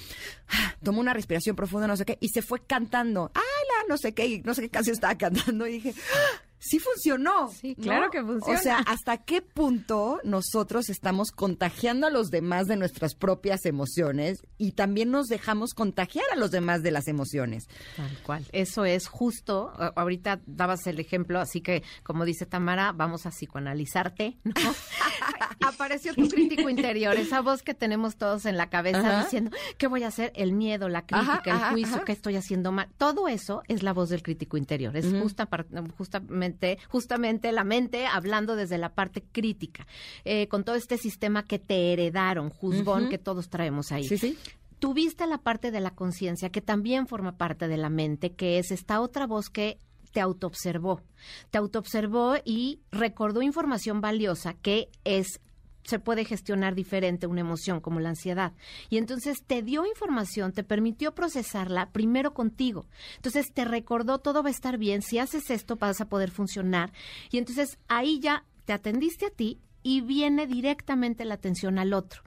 ah, tomó una respiración profunda, no sé qué, y se fue cantando, ¡ay, la, no sé qué, no sé qué canción estaba cantando, y dije, ¡Ah! Sí funcionó. Sí, claro que funciona. O sea, ¿hasta qué punto nosotros estamos contagiando a los demás de nuestras propias emociones y también nos dejamos contagiar a los demás de las emociones? Tal cual. Eso es justo. Ahorita dabas el ejemplo, así que, como dice Tamara, vamos a psicoanalizarte, ¿no? Apareció tu crítico interior, esa voz que tenemos todos en la cabeza diciendo, ¿qué voy a hacer? El miedo, la crítica, el juicio, ¿qué estoy haciendo mal? Todo eso es la voz del crítico interior. Es justa, justamente justamente, la mente hablando desde la parte crítica, eh, con todo este sistema que te heredaron, juzgón que todos traemos ahí. Sí, sí tuviste la parte de la conciencia que también forma parte de la mente, que es esta otra voz que te autoobservó. Te autoobservó y recordó información valiosa que es se puede gestionar diferente una emoción como la ansiedad. Y entonces te dio información, te permitió procesarla primero contigo. Entonces te recordó todo va a estar bien, si haces esto vas a poder funcionar. Y entonces ahí ya te atendiste a ti y viene directamente la atención al otro.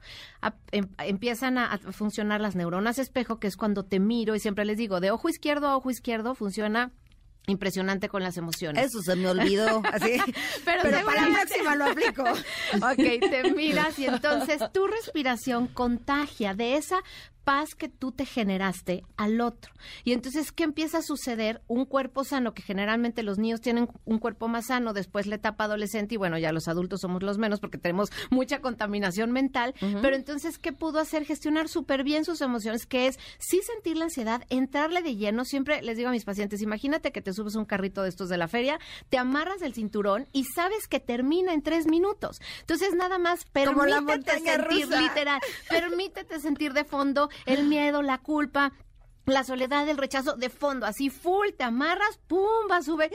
Em, empiezan a, funcionar las neuronas espejo, que es cuando te miro y siempre les digo, de ojo izquierdo a ojo izquierdo funciona impresionante con las emociones. Eso se me olvidó, así. Pero, para la próxima lo aplico. ok, te miras y entonces tu respiración contagia de esa paz que tú te generaste al otro. Y entonces, ¿qué empieza a suceder? Un cuerpo sano, que generalmente los niños tienen un cuerpo más sano después la etapa adolescente y bueno, ya los adultos somos los menos porque tenemos mucha contaminación mental, pero entonces, ¿qué pudo hacer? Gestionar súper bien sus emociones, que es sí sentir la ansiedad, entrarle de lleno. Siempre les digo a mis pacientes, imagínate que te subes un carrito de estos de la feria, te amarras el cinturón y sabes que termina en tres minutos. Entonces, nada más permítete sentir, literal, permítete sentir de fondo el miedo, la culpa, la soledad, el rechazo de fondo, así full, te amarras, pum, va, sube,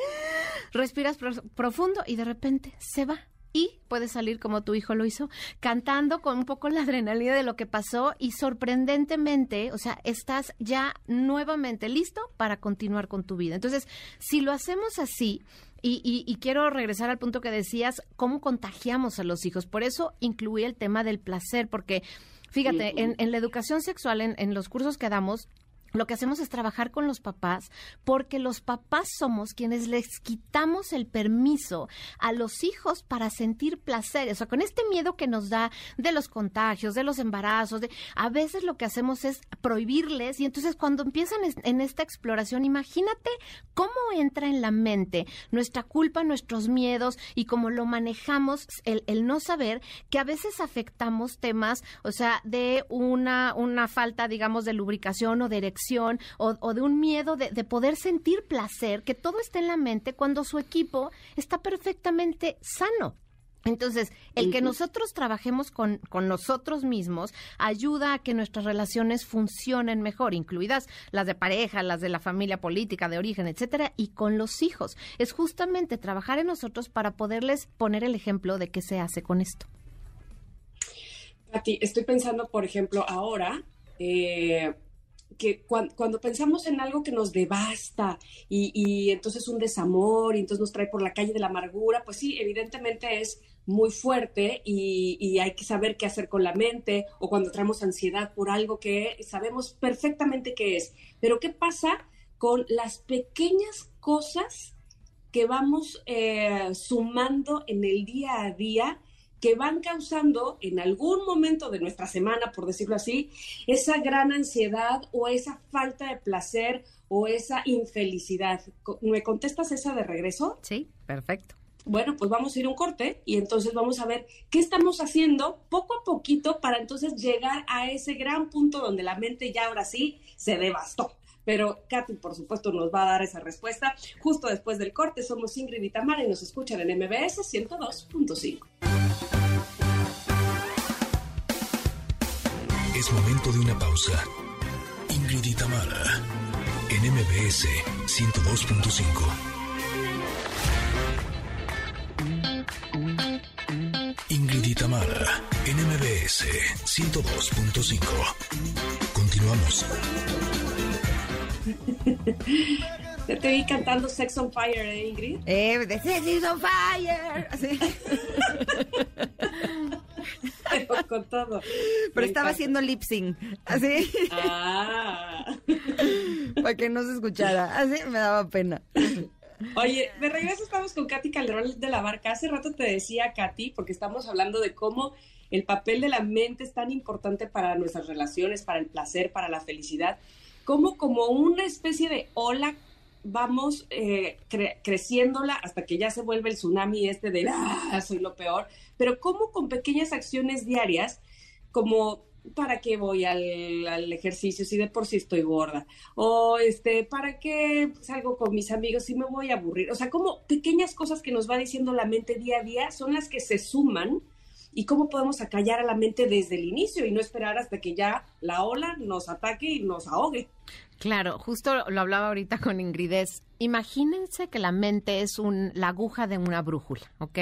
respiras profundo y de repente se va. Y puedes salir como tu hijo lo hizo, cantando con un poco la adrenalina de lo que pasó y sorprendentemente, o sea, estás ya nuevamente listo para continuar con tu vida. Entonces, si lo hacemos así, y, quiero regresar al punto que decías, cómo contagiamos a los hijos. Por eso incluí el tema del placer, porque Fíjate, en, en, la educación sexual, en, en los cursos que damos, lo que hacemos es trabajar con los papás porque los papás somos quienes les quitamos el permiso a los hijos para sentir placer. O sea, con este miedo que nos da de los contagios, de los embarazos, de, a veces lo que hacemos es prohibirles y entonces cuando empiezan en esta exploración, imagínate cómo entra en la mente nuestra culpa, nuestros miedos y cómo lo manejamos, el, el no saber que a veces afectamos temas, o sea, de una, una falta, digamos, de lubricación o de erección o, de un miedo de, poder sentir placer, que todo está en la mente cuando su equipo está perfectamente sano. Entonces, el que nosotros trabajemos con, con, nosotros mismos ayuda a que nuestras relaciones funcionen mejor, incluidas las de pareja, las de la familia política, de origen, etcétera, y con los hijos. Es justamente trabajar en nosotros para poderles poner el ejemplo de qué se hace con esto. Pati, estoy pensando, por ejemplo, ahora, eh, que cuando, pensamos en algo que nos devasta y, entonces un desamor y entonces nos trae por la calle de la amargura, pues sí, evidentemente es muy fuerte y, y, hay que saber qué hacer con la mente o cuando traemos ansiedad por algo que sabemos perfectamente qué es. Pero ¿qué pasa con las pequeñas cosas que vamos eh, sumando en el día a día? Que van causando en algún momento de nuestra semana, por decirlo así, esa gran ansiedad o esa falta de placer o esa infelicidad. ¿Me contestas esa de regreso? Sí, perfecto. Bueno, pues vamos a ir un corte y entonces vamos a ver qué estamos haciendo poco a poquito para entonces llegar a ese gran punto donde la mente ya ahora sí se devastó. Pero Katy, por supuesto, nos va a dar esa respuesta justo después del corte. Somos Ingrid y Tamara y nos escuchan en MBS 102.5. Es momento de una pausa. Ingrid y Tamara, en MBS 102.5. Ingrid y Tamara, en MBS 102.5. Continuamos. te vi cantando Sex on Fire, ¿eh, Ingrid? Eh, de Sex on Fire. Así. con todo. Pero estaba haciendo lip sync, así. Ah. Para que no se escuchara. Así me daba pena. Oye, de regreso estamos con Katy Calderón de la Barca. Hace rato te decía, Katy, porque estamos hablando de cómo el papel de la mente es tan importante para nuestras relaciones, para el placer, para la felicidad, como como una especie de ola vamos eh, creciéndola hasta que ya se vuelve el tsunami este de, ah, soy lo peor, pero como con pequeñas acciones diarias, como ¿para qué voy al, ejercicio si de por sí estoy gorda? O este, ¿para qué salgo con mis amigos si me voy a aburrir? O sea, como pequeñas cosas que nos va diciendo la mente día a día son las que se suman y cómo podemos acallar a la mente desde el inicio y no esperar hasta que ya la ola nos ataque y nos ahogue. Claro, justo lo hablaba ahorita con Ingrid. Imagínense que la mente es un, la aguja de una brújula, ¿ok?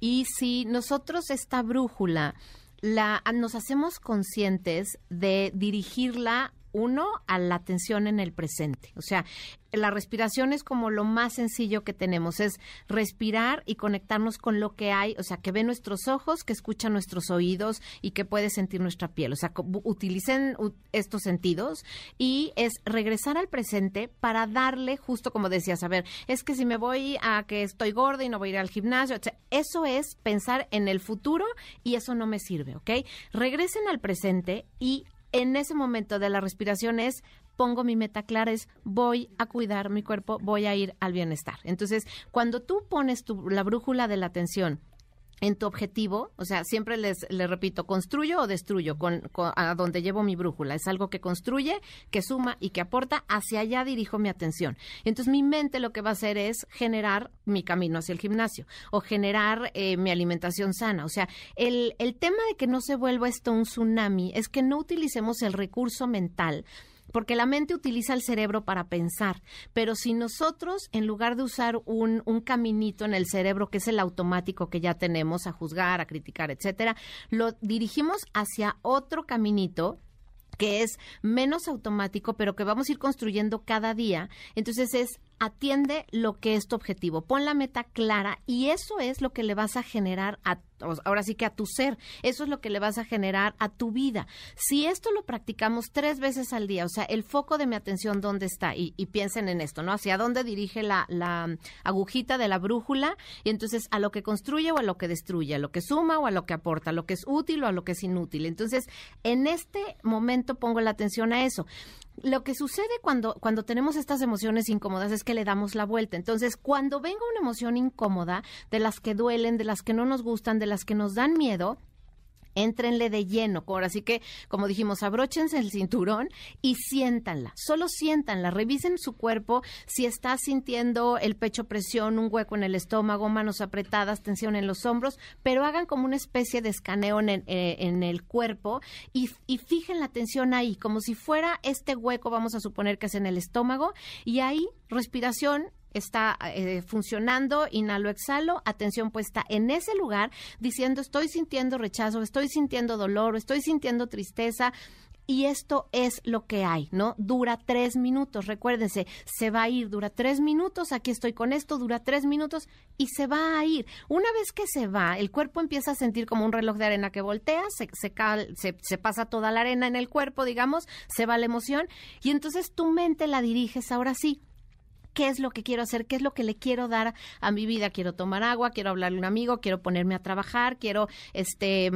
Y si nosotros esta brújula la, nos hacemos conscientes de dirigirla uno, a la atención en el presente. O sea, la respiración es como lo más sencillo que tenemos, es respirar y conectarnos con lo que hay, o sea, que ve nuestros ojos, que escucha nuestros oídos y que puede sentir nuestra piel. O sea, utilicen estos sentidos y es regresar al presente para darle, justo como decías, a ver, es que si me voy a que estoy gorda y no voy a ir al gimnasio, eso es pensar en el futuro y eso no me sirve, ¿ok? Regresen al presente y en ese momento de la respiración es pongo mi meta clara, es voy a cuidar mi cuerpo, voy a ir al bienestar. Entonces, cuando tú pones tu, la brújula de la atención en tu objetivo, o sea, siempre les, les repito, construyo o destruyo con, a donde llevo mi brújula. Es algo que construye, que suma y que aporta, hacia allá dirijo mi atención. Entonces mi mente lo que va a hacer es generar mi camino hacia el gimnasio o generar eh, mi alimentación sana. O sea, el, el tema de que no se vuelva esto un tsunami es que no utilicemos el recurso mental porque la mente utiliza el cerebro para pensar, pero si nosotros, en lugar de usar un, un caminito en el cerebro, que es el automático que ya tenemos, a juzgar, a criticar, etcétera, lo dirigimos hacia otro caminito, que es menos automático, pero que vamos a ir construyendo cada día. Entonces es atiende lo que es tu objetivo, pon la meta clara y eso es lo que le vas a generar a ahora sí que a tu ser, eso es lo que le vas a generar a tu vida. Si esto lo practicamos tres veces al día, o sea, el foco de mi atención, ¿dónde está? Y, piensen en esto, ¿no? Hacia dónde dirige la, la, agujita de la brújula y entonces a lo que construye o a lo que destruye, a lo que suma o a lo que aporta, a lo que es útil o a lo que es inútil. Entonces, en este momento pongo la atención a eso lo que sucede cuando, cuando tenemos estas emociones incómodas es que le damos la vuelta. Entonces, cuando venga una emoción incómoda, de las que duelen, de las que no nos gustan, de las que nos dan miedo, Éntrenle de lleno. Ahora sí que, como dijimos, abróchense el cinturón y siéntanla. Solo siéntanla. Revisen su cuerpo si está sintiendo el pecho presión, un hueco en el estómago, manos apretadas, tensión en los hombros, pero hagan como una especie de escaneo en, eh, el cuerpo y, y fijen la tensión ahí, como si fuera este hueco, vamos a suponer que es en el estómago, y ahí respiración está eh, funcionando, inhalo, exhalo, atención puesta en ese lugar, diciendo estoy sintiendo rechazo, estoy sintiendo dolor, estoy sintiendo tristeza, y esto es lo que hay, ¿no? Dura tres minutos, recuérdense, se va a ir, dura tres minutos, aquí estoy con esto, dura tres minutos y se va a ir. Una vez que se va, el cuerpo empieza a sentir como un reloj de arena que voltea, se, se, se pasa toda la arena en el cuerpo, digamos, se va la emoción y entonces tu mente la diriges ahora sí qué es lo que quiero hacer, qué es lo que le quiero dar a mi vida. Quiero tomar agua, quiero hablarle a un amigo, quiero ponerme a trabajar, quiero este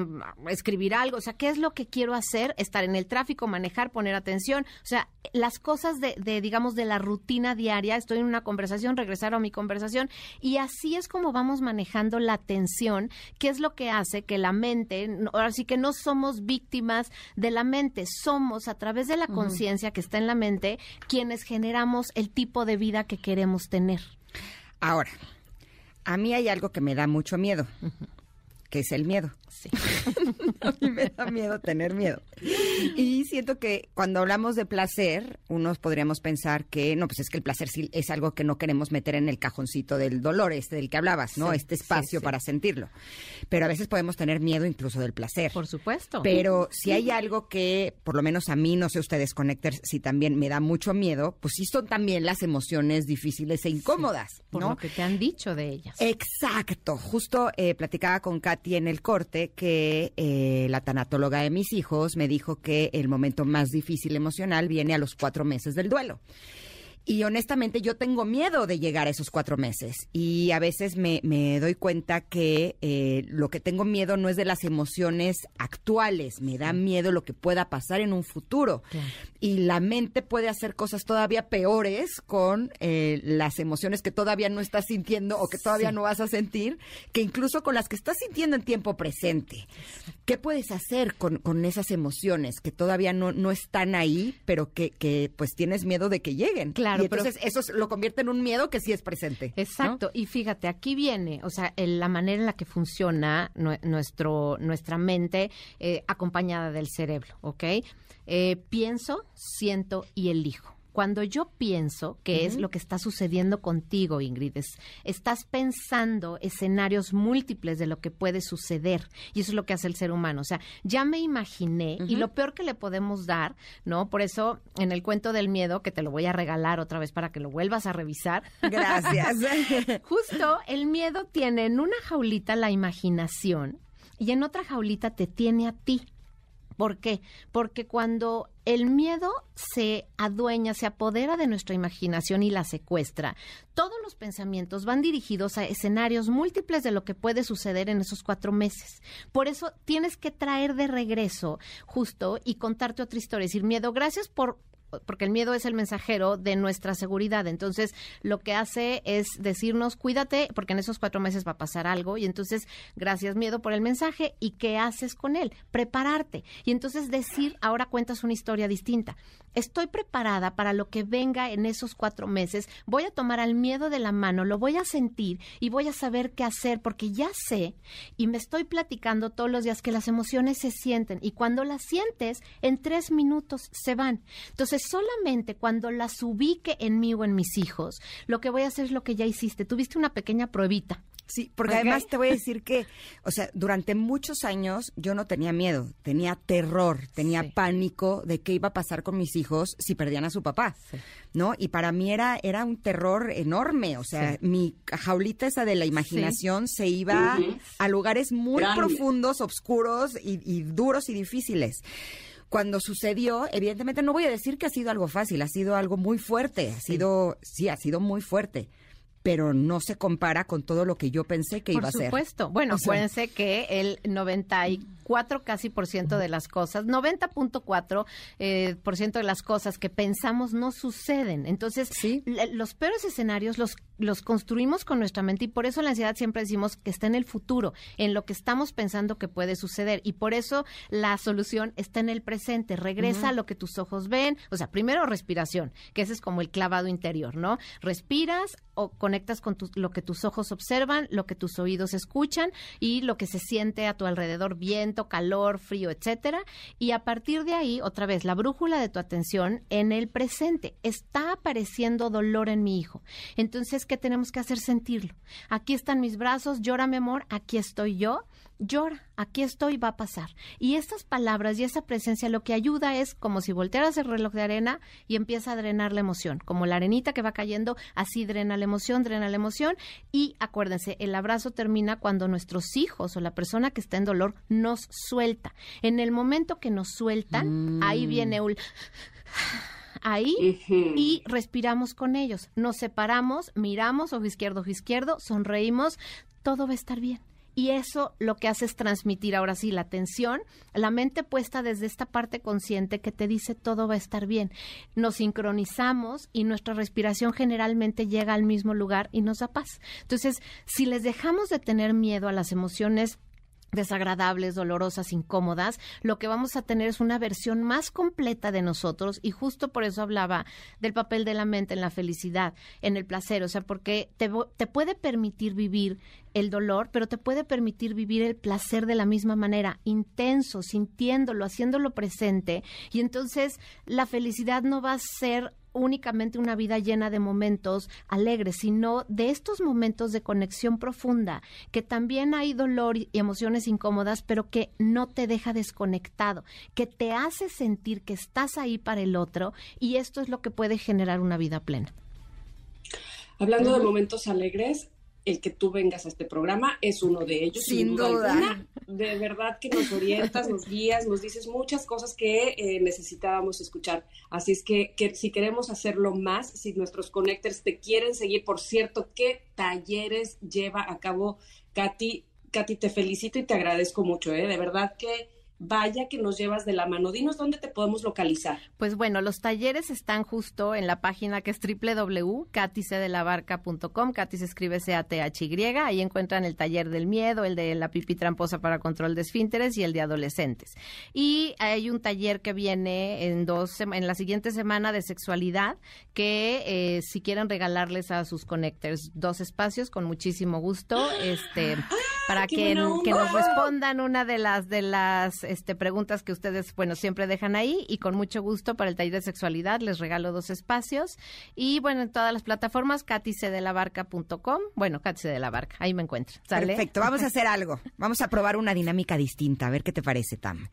escribir algo. O sea, ¿qué es lo que quiero hacer? Estar en el tráfico, manejar, poner atención. O sea, las cosas de, de digamos, de la rutina diaria. Estoy en una conversación, regresar a mi conversación. Y así es como vamos manejando la atención, que es lo que hace que la mente, ahora sí que no somos víctimas de la mente, somos a través de la conciencia que está en la mente quienes generamos el tipo de vida que que queremos tener. Ahora, a mí hay algo que me da mucho miedo, que es el miedo. a mí me da miedo tener miedo. Y siento que cuando hablamos de placer, unos podríamos pensar que, no, pues es que el placer sí es algo que no queremos meter en el cajoncito del dolor, este del que hablabas, ¿no? este espacio para sentirlo. Pero a veces podemos tener miedo incluso del placer. Por supuesto. Pero si hay algo que, por lo menos a mí, no sé ustedes, Connectors, si también me da mucho miedo, pues sí son también las emociones difíciles e incómodas. por lo que te han dicho de ellas. Exacto. Justo eh, platicaba con Katy en el corte que eh, la tanatóloga de mis hijos me dijo que el momento más difícil emocional viene a los cuatro meses del duelo. Y honestamente yo tengo miedo de llegar a esos cuatro meses y a veces me, doy cuenta que eh, lo que tengo miedo no es de las emociones actuales, me da miedo lo que pueda pasar en un futuro. Y la mente puede hacer cosas todavía peores con eh, las emociones que todavía no estás sintiendo o que todavía no vas a sentir, que incluso con las que estás sintiendo en tiempo presente. ¿Qué puedes hacer con, con esas emociones que todavía no, no están ahí, pero que, que pues tienes miedo de que lleguen? Claro Claro, y entonces eso lo convierte en un miedo que sí es presente. Exacto. Y fíjate, aquí viene, o sea, la manera en la que funciona nuestro, nuestra mente eh, acompañada del cerebro, ¿ok? Eh, pienso, siento y elijo. Cuando yo pienso, que es lo que está sucediendo contigo, Ingrid, estás pensando escenarios múltiples de lo que puede suceder. Y eso es lo que hace el ser humano. O sea, ya me imaginé, y lo peor que le podemos dar, ¿no? Por eso, en el cuento del miedo, que te lo voy a regalar otra vez para que lo vuelvas a revisar. Gracias. Justo el miedo tiene en una jaulita la imaginación y en otra jaulita te tiene a ti. ¿Por qué? Porque cuando el miedo se adueña, se apodera de nuestra imaginación y la secuestra, todos los pensamientos van dirigidos a escenarios múltiples de lo que puede suceder en esos cuatro meses. Por eso tienes que traer de regreso justo y contarte otra historia. Decir, miedo, gracias por porque el miedo es el mensajero de nuestra seguridad. Entonces, lo que hace es decirnos, cuídate, porque en esos cuatro meses va a pasar algo. Y entonces, gracias miedo por el mensaje. ¿Y qué haces con él? Prepararte. Y entonces decir, ahora cuentas una historia distinta estoy preparada para lo que venga en esos cuatro meses, voy a tomar al miedo de la mano, lo voy a sentir y voy a saber qué hacer porque ya sé y me estoy platicando todos los días que las emociones se sienten y cuando las sientes en tres minutos se van. Entonces solamente cuando las ubique en mí o en mis hijos, lo que voy a hacer es lo que ya hiciste. Tuviste una pequeña pruebita. Sí, porque además te voy a decir que, o sea, durante muchos años yo no tenía miedo, tenía terror, tenía pánico de qué iba a pasar con mis hijos si perdían a su papá, ¿no? Y para mí era, era un terror enorme, o sea, mi jaulita esa de la imaginación se iba a lugares muy profundos, oscuros y, duros y difíciles cuando sucedió, evidentemente no voy a decir que ha sido algo fácil, ha sido algo muy fuerte, ha sido, sí, ha sido muy fuerte pero no se compara con todo lo que yo pensé que iba a ser. Por supuesto. Bueno, acuérdense que el 94 casi por ciento de las cosas, 90.4 eh, por ciento de las cosas que pensamos no suceden. Entonces, los peores escenarios los los construimos con nuestra mente y por eso la ansiedad siempre decimos que está en el futuro, en lo que estamos pensando que puede suceder. Y por eso la solución está en el presente, regresa a lo que tus ojos ven, o sea, primero respiración, que ese es como el clavado interior, ¿no? Respiras o conectas con lo que tus ojos observan, lo que tus oídos escuchan y lo que se siente a tu alrededor, calor, frío, etcétera, y a partir de ahí, otra vez, la brújula de tu atención en el presente. Está apareciendo dolor en mi hijo. Entonces, que tenemos que hacer sentirlo. Aquí están mis brazos, llora mi amor, aquí estoy yo, llora, aquí estoy, va a pasar. Y estas palabras y esa presencia lo que ayuda es como si voltearas el reloj de arena y empieza a drenar la emoción, como la arenita que va cayendo, así drena la emoción, drena la emoción. Y acuérdense, el abrazo termina cuando nuestros hijos o la persona que está en dolor nos suelta. En el momento que nos sueltan, ahí viene un ahí y respiramos con ellos. Nos separamos, miramos ojo izquierdo, ojo izquierdo, sonreímos, todo va a estar bien. Y eso lo que hace es transmitir ahora sí la atención, la mente puesta desde esta parte consciente que te dice todo va a estar bien. Nos sincronizamos y nuestra respiración generalmente llega al mismo lugar y nos da paz. Entonces, si les dejamos de tener miedo a las emociones desagradables, dolorosas, incómodas, lo que vamos a tener es una versión más completa de nosotros y justo por eso hablaba del papel de la mente en la felicidad, en el placer, o sea, porque te, te puede permitir vivir el dolor, pero te puede permitir vivir el placer de la misma manera, intenso, sintiéndolo, haciéndolo presente y entonces la felicidad no va a ser únicamente una vida llena de momentos alegres, sino de estos momentos de conexión profunda, que también hay dolor y emociones incómodas, pero que no te deja desconectado, que te hace sentir que estás ahí para el otro y esto es lo que puede generar una vida plena. Hablando de momentos alegres, el que tú vengas a este programa es uno de ellos. Sin, duda. De verdad que nos orientas, nos guías, nos dices muchas cosas que eh, necesitábamos escuchar. Así es que, que, si queremos hacerlo más, si nuestros connectors te quieren seguir, por cierto, ¿qué talleres lleva a cabo Katy? Katy, te felicito y te agradezco mucho, ¿eh? De verdad que Vaya que nos llevas de la mano. Dinos dónde te podemos localizar. Pues bueno, los talleres están justo en la página que es www.caticedelabarca.com. Katy se escribe C-A-T-H-Y. Ahí encuentran el taller del miedo, el de la pipi tramposa para control de esfínteres y el de adolescentes. Y hay un taller que viene en dos en la siguiente semana de sexualidad que eh, si quieren regalarles a sus connectors dos espacios con muchísimo gusto, este para que, que nos respondan una de las de las este, preguntas que ustedes, bueno, siempre dejan ahí y con mucho gusto para el taller de sexualidad les regalo dos espacios y bueno, en todas las plataformas, caticedelabarca.com, bueno, Cátice de la Barca, ahí me encuentro. Perfecto, vamos a hacer algo, vamos a probar una dinámica distinta, a ver qué te parece, Tam.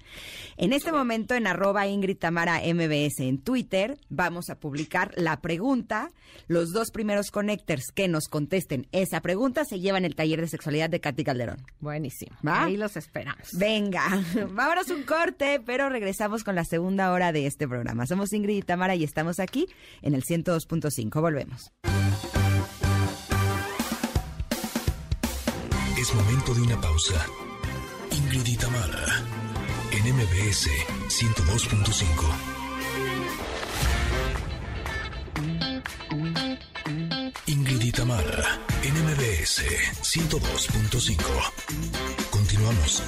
En este momento en arroba Ingrid Tamara MBS en Twitter vamos a publicar la pregunta, los dos primeros connectors que nos contesten esa pregunta se llevan el taller de sexualidad de Katy Calderón. Buenísimo, ahí los esperamos. Venga, es un corte, pero regresamos con la segunda hora de este programa. Somos Ingrid y Tamara y estamos aquí en el 102.5. Volvemos. Es momento de una pausa. Ingrid y Tamara en MBS 102.5. Ingrid y Tamara en MBS 102.5. Continuamos.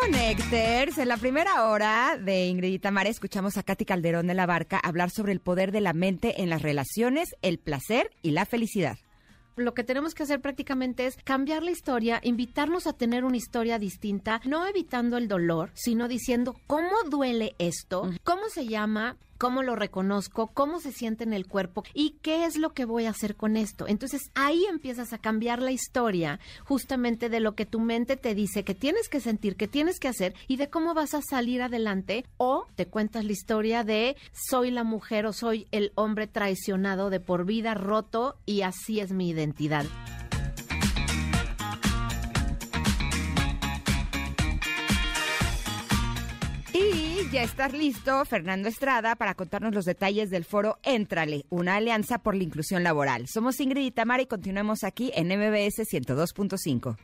Connectors, en la primera hora de Ingrid y Tamara escuchamos a Katy Calderón de la Barca hablar sobre el poder de la mente en las relaciones, el placer y la felicidad. Lo que tenemos que hacer prácticamente es cambiar la historia, invitarnos a tener una historia distinta, no evitando el dolor, sino diciendo cómo duele esto, cómo se llama, cómo lo reconozco, cómo se siente en el cuerpo y qué es lo que voy a hacer con esto. Entonces ahí empiezas a cambiar la historia justamente de lo que tu mente te dice que tienes que sentir, que tienes que hacer y de cómo vas a salir adelante o te cuentas la historia de soy la mujer o soy el hombre traicionado de por vida roto y así es mi identidad. Ya estás listo, Fernando Estrada, para contarnos los detalles del foro Éntrale, una alianza por la inclusión laboral. Somos Ingrid y Tamara y continuamos aquí en MBS 102.5.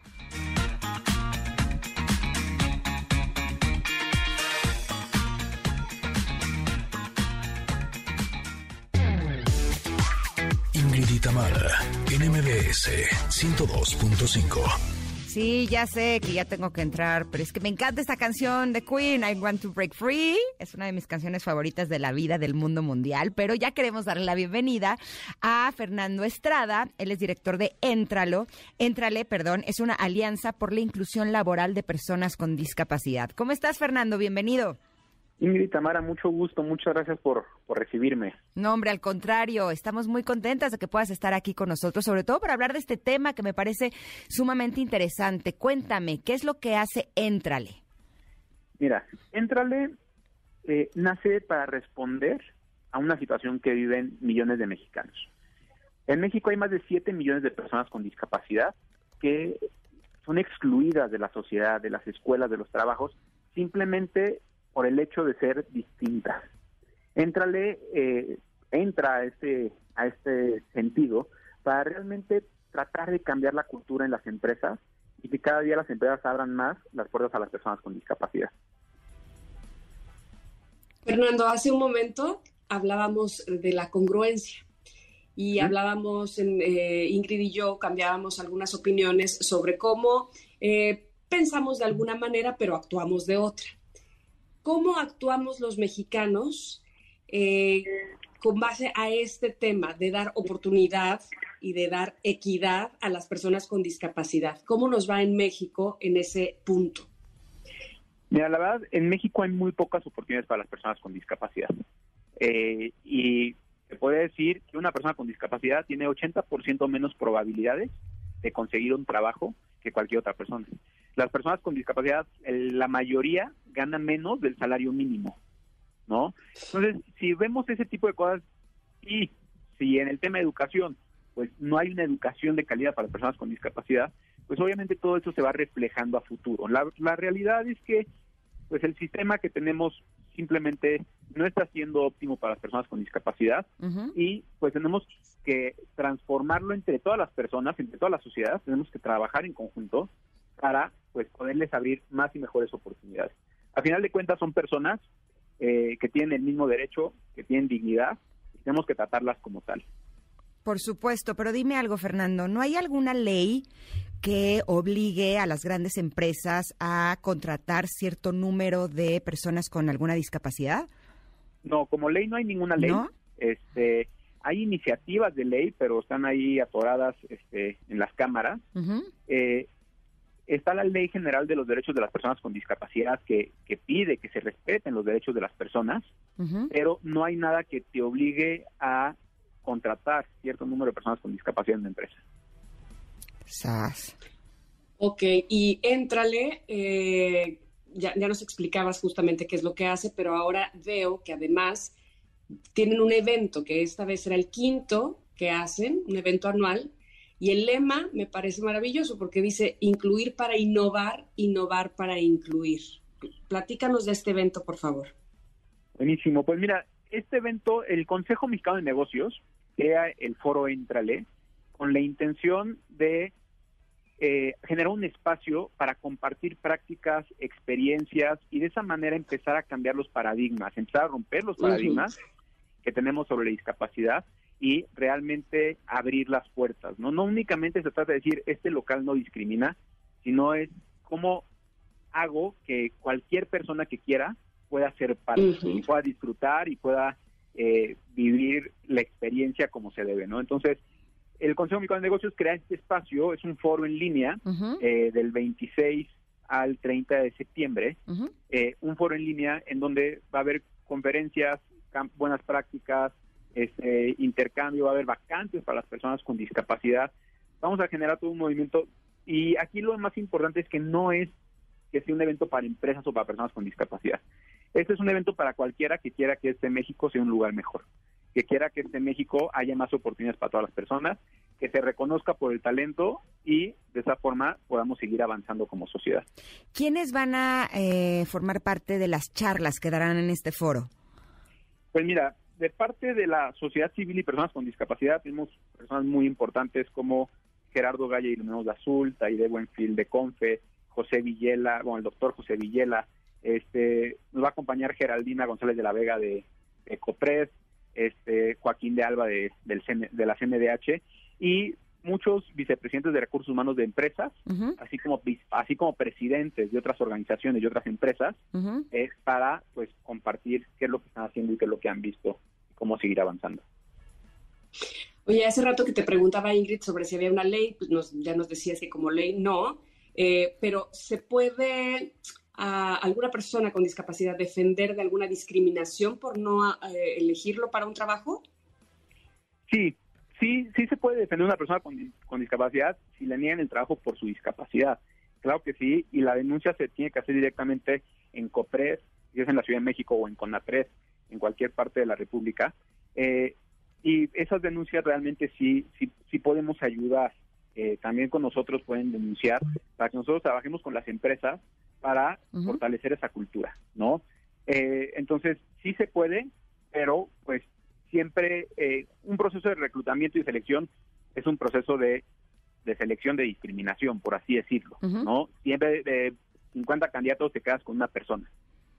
Ingrid y en MBS 102.5. Sí, ya sé que ya tengo que entrar, pero es que me encanta esta canción de Queen, I Want to Break Free. Es una de mis canciones favoritas de la vida del mundo mundial, pero ya queremos darle la bienvenida a Fernando Estrada. Él es director de Entralo. Entrale, perdón, es una alianza por la inclusión laboral de personas con discapacidad. ¿Cómo estás, Fernando? Bienvenido. Ingrid Tamara, mucho gusto, muchas gracias por, por recibirme. No, hombre, al contrario, estamos muy contentas de que puedas estar aquí con nosotros, sobre todo para hablar de este tema que me parece sumamente interesante. Cuéntame, ¿qué es lo que hace Entrale? Mira, Entrale eh, nace para responder a una situación que viven millones de mexicanos. En México hay más de 7 millones de personas con discapacidad que son excluidas de la sociedad, de las escuelas, de los trabajos, simplemente por el hecho de ser distintas. Éntrale, eh, entra a este, a este sentido para realmente tratar de cambiar la cultura en las empresas y que cada día las empresas abran más las puertas a las personas con discapacidad. Fernando, hace un momento hablábamos de la congruencia y hablábamos, en, eh, Ingrid y yo cambiábamos algunas opiniones sobre cómo eh, pensamos de alguna manera, pero actuamos de otra cómo actuamos los mexicanos eh, con base a este tema de dar oportunidad y de dar equidad a las personas con discapacidad. ¿Cómo nos va en México en ese punto? Mira, la verdad, en México hay muy pocas oportunidades para las personas con discapacidad. Eh, y se puede decir que una persona con discapacidad tiene 80% menos probabilidades de conseguir un trabajo que cualquier otra persona las personas con discapacidad, la mayoría gana menos del salario mínimo, ¿no? Entonces, si vemos ese tipo de cosas y si en el tema de educación, pues no hay una educación de calidad para personas con discapacidad, pues obviamente todo eso se va reflejando a futuro. La, la realidad es que, pues el sistema que tenemos simplemente no está siendo óptimo para las personas con discapacidad y pues tenemos que transformarlo entre todas las personas, entre toda la sociedad, tenemos que trabajar en conjunto para pues poderles abrir más y mejores oportunidades. A final de cuentas son personas eh, que tienen el mismo derecho, que tienen dignidad y tenemos que tratarlas como tal. Por supuesto, pero dime algo, Fernando, ¿no hay alguna ley que obligue a las grandes empresas a contratar cierto número de personas con alguna discapacidad? No, como ley no hay ninguna ley. Este, hay iniciativas de ley, pero están ahí atoradas este, en las cámaras. Eh, está la Ley General de los Derechos de las Personas con Discapacidad que, que pide que se respeten los derechos de las personas, pero no hay nada que te obligue a contratar cierto número de personas con discapacidad en la empresa. SAS. Ok, y éntrale, eh, ya, ya nos explicabas justamente qué es lo que hace, pero ahora veo que además tienen un evento, que esta vez será el quinto que hacen, un evento anual, y el lema me parece maravilloso porque dice incluir para innovar, innovar para incluir. Platícanos de este evento, por favor. Buenísimo. Pues mira, este evento, el Consejo Mexicano de Negocios crea el foro Entrale con la intención de eh, generar un espacio para compartir prácticas, experiencias y de esa manera empezar a cambiar los paradigmas, empezar a romper los paradigmas que tenemos sobre la discapacidad y realmente abrir las puertas. No, no únicamente se trata de decir este local no discrimina, sino es cómo hago que cualquier persona que quiera pueda ser parte y pueda disfrutar y pueda eh, vivir la experiencia como se debe, ¿no? Entonces, el Consejo Mexicano de Negocios crea este espacio, es un foro en línea eh, del 26 al 30 de septiembre, eh, un foro en línea en donde va a haber conferencias, buenas prácticas, este, intercambio, va a haber vacantes para las personas con discapacidad. Vamos a generar todo un movimiento y aquí lo más importante es que no es que sea un evento para empresas o para personas con discapacidad. Este es un evento para cualquiera que quiera que este México sea un lugar mejor, que quiera que este México haya más oportunidades para todas las personas, que se reconozca por el talento y de esa forma podamos seguir avanzando como sociedad. ¿Quiénes van a eh, formar parte de las charlas que darán en este foro? Pues mira, de parte de la sociedad civil y personas con discapacidad tenemos personas muy importantes como Gerardo Gaya y Lumenos de Azul, Taide Buenfil de Confe, José Villela, bueno, el doctor José Villela, este, nos va a acompañar Geraldina González de la Vega de, Copres, este, Joaquín de Alba de, del de la CNDH y muchos vicepresidentes de recursos humanos de empresas, así como así como presidentes de otras organizaciones y otras empresas, es para pues compartir qué es lo que están haciendo y qué es lo que han visto y cómo seguir avanzando. Oye, hace rato que te preguntaba Ingrid sobre si había una ley, pues nos, ya nos decías que como ley no, eh, pero se puede a alguna persona con discapacidad defender de alguna discriminación por no eh, elegirlo para un trabajo? Sí, sí, sí se puede defender a una persona con, discapacidad si le niegan el trabajo por su discapacidad. Claro que sí, y la denuncia se tiene que hacer directamente en COPRES, si es en la Ciudad de México o en CONAPRES, en cualquier parte de la República. Eh, y esas denuncias realmente sí, sí, sí podemos ayudar. Eh, también con nosotros pueden denunciar para que nosotros trabajemos con las empresas para fortalecer esa cultura, ¿no? Eh, entonces, sí se puede, pero pues siempre eh, un proceso de reclutamiento y selección es un proceso de, selección de discriminación, por así decirlo, ¿no? Siempre de 50 candidatos te quedas con una persona.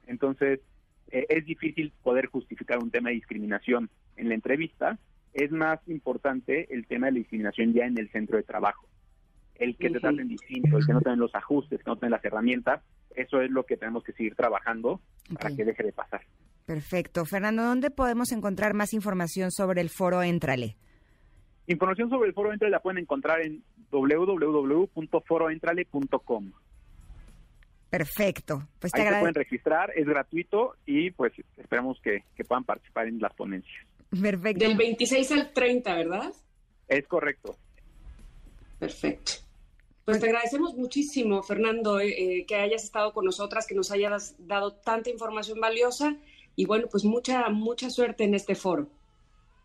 Entonces, eh, es difícil poder justificar un tema de discriminación en la entrevista. Es más importante el tema de la discriminación ya en el centro de trabajo el que te traten distinto, el que no tengan los ajustes, que no tengan las herramientas, eso es lo que tenemos que seguir trabajando para que deje de pasar. Perfecto. Fernando, ¿dónde podemos encontrar más información sobre el foro Entrale? Información sobre el foro Entrale la pueden encontrar en www.foroentrale.com. Perfecto. Pues te Ahí se pueden registrar, es gratuito y pues esperamos que, que puedan participar en las ponencias. Perfecto. Del 26 al 30, ¿verdad? Es correcto. Perfecto. Pues te agradecemos muchísimo, Fernando, eh, eh, que hayas estado con nosotras, que nos hayas dado tanta información valiosa y bueno, pues mucha, mucha suerte en este foro.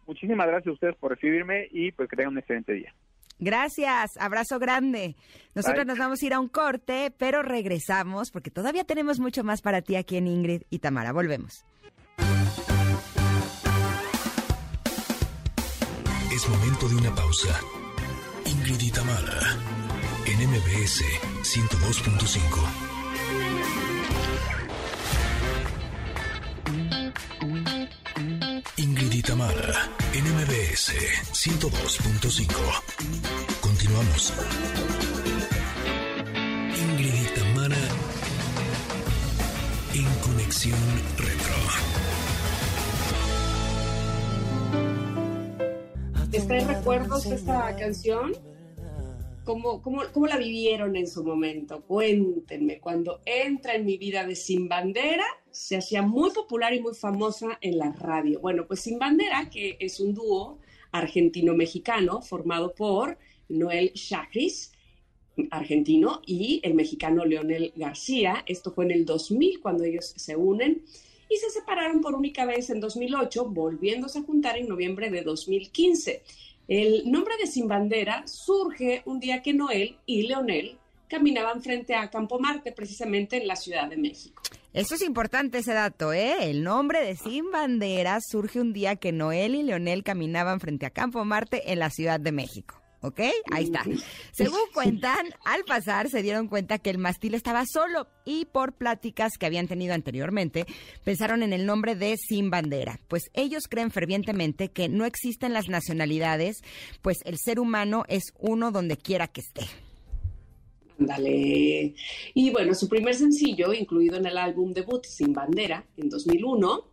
Muchísimas gracias a ustedes por recibirme y pues que tengan un excelente día. Gracias, abrazo grande. Nosotros Bye. nos vamos a ir a un corte, pero regresamos porque todavía tenemos mucho más para ti aquí en Ingrid y Tamara. Volvemos. Es momento de una pausa. Ingrid y Tamara, en MBS 102.5. Ingrid y Tamara, en MBS 102.5. Continuamos. Ingrid y en Conexión Retro. ¿Les trae recuerdos esta canción? ¿Cómo, cómo, ¿Cómo la vivieron en su momento? Cuéntenme. Cuando entra en mi vida de Sin Bandera, se hacía muy popular y muy famosa en la radio. Bueno, pues Sin Bandera, que es un dúo argentino-mexicano formado por Noel Chagris, argentino, y el mexicano Leonel García. Esto fue en el 2000 cuando ellos se unen y se separaron por única vez en 2008, volviéndose a juntar en noviembre de 2015. El nombre de Sin Bandera surge un día que Noel y Leonel caminaban frente a Campo Marte, precisamente en la Ciudad de México. Eso es importante ese dato, ¿eh? El nombre de Sin Bandera surge un día que Noel y Leonel caminaban frente a Campo Marte en la Ciudad de México. ¿Ok? Ahí está. Según cuentan, al pasar se dieron cuenta que el mastil estaba solo y por pláticas que habían tenido anteriormente, pensaron en el nombre de Sin Bandera. Pues ellos creen fervientemente que no existen las nacionalidades, pues el ser humano es uno donde quiera que esté. Ándale. Y bueno, su primer sencillo, incluido en el álbum debut Sin Bandera, en 2001,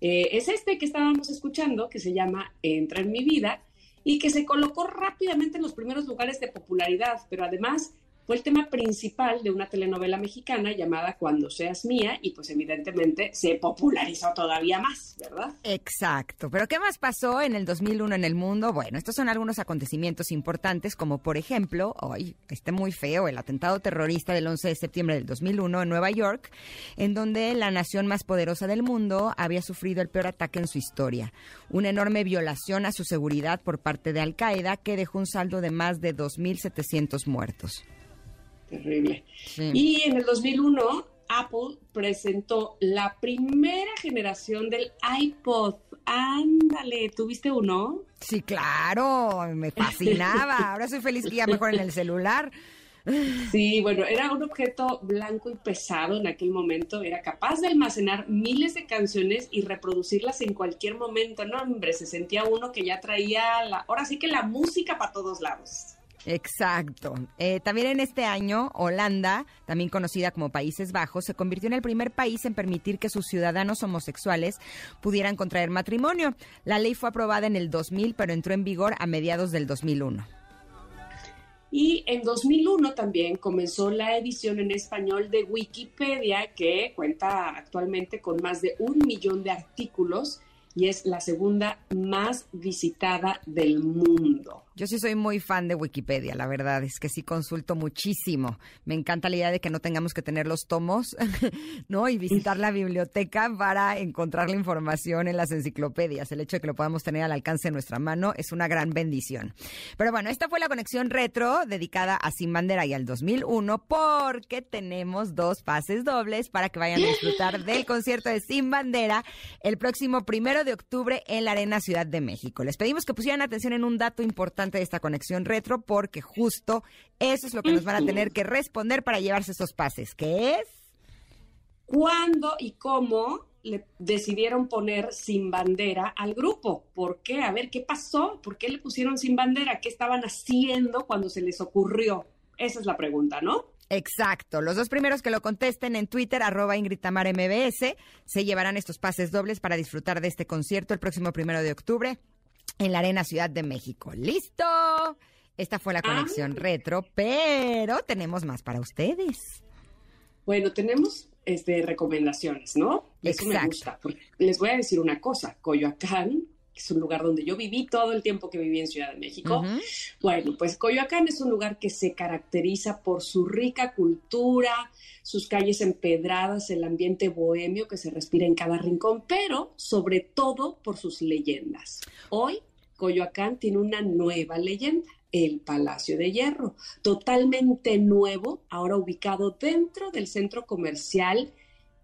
eh, es este que estábamos escuchando, que se llama Entra en mi vida, y que se colocó rápidamente en los primeros lugares de popularidad, pero además fue el tema principal de una telenovela mexicana llamada Cuando seas mía y pues evidentemente se popularizó todavía más, ¿verdad? Exacto. Pero ¿qué más pasó en el 2001 en el mundo? Bueno, estos son algunos acontecimientos importantes, como por ejemplo, hoy está muy feo, el atentado terrorista del 11 de septiembre del 2001 en Nueva York, en donde la nación más poderosa del mundo había sufrido el peor ataque en su historia. Una enorme violación a su seguridad por parte de Al Qaeda que dejó un saldo de más de 2.700 muertos. Terrible. Sí. Y en el 2001, Apple presentó la primera generación del iPod. Ándale, ¿tuviste uno? Sí, claro, me fascinaba. Ahora soy feliz que ya mejor en el celular. Sí, bueno, era un objeto blanco y pesado en aquel momento. Era capaz de almacenar miles de canciones y reproducirlas en cualquier momento. No, hombre, se sentía uno que ya traía la, ahora sí que la música para todos lados. Exacto. Eh, también en este año, Holanda, también conocida como Países Bajos, se convirtió en el primer país en permitir que sus ciudadanos homosexuales pudieran contraer matrimonio. La ley fue aprobada en el 2000, pero entró en vigor a mediados del 2001. Y en 2001 también comenzó la edición en español de Wikipedia, que cuenta actualmente con más de un millón de artículos y es la segunda más visitada del mundo. Yo sí soy muy fan de Wikipedia, la verdad es que sí consulto muchísimo. Me encanta la idea de que no tengamos que tener los tomos, ¿no? Y visitar la biblioteca para encontrar la información en las enciclopedias. El hecho de que lo podamos tener al alcance de nuestra mano es una gran bendición. Pero bueno, esta fue la conexión retro dedicada a Sin Bandera y al 2001 porque tenemos dos pases dobles para que vayan a disfrutar del concierto de Sin Bandera el próximo primero de octubre en la Arena Ciudad de México. Les pedimos que pusieran atención en un dato importante de esta conexión retro porque justo eso es lo que nos van a tener que responder para llevarse esos pases, que es... ¿Cuándo y cómo le decidieron poner sin bandera al grupo? ¿Por qué? A ver, ¿qué pasó? ¿Por qué le pusieron sin bandera? ¿Qué estaban haciendo cuando se les ocurrió? Esa es la pregunta, ¿no? Exacto. Los dos primeros que lo contesten en Twitter, arroba MBS, se llevarán estos pases dobles para disfrutar de este concierto el próximo primero de octubre en la Arena Ciudad de México. ¡Listo! Esta fue la conexión Ah. retro, pero tenemos más para ustedes. Bueno, tenemos este, recomendaciones, ¿no? Eso me gusta. les voy a decir una cosa. Coyoacán, que es un lugar donde yo viví todo el tiempo que viví en Ciudad de México. Bueno, pues Coyoacán es un lugar que se caracteriza por su rica cultura, sus calles empedradas, el ambiente bohemio que se respira en cada rincón, pero sobre todo por sus leyendas. Hoy, Coyoacán tiene una nueva leyenda el Palacio de Hierro, totalmente nuevo, ahora ubicado dentro del centro comercial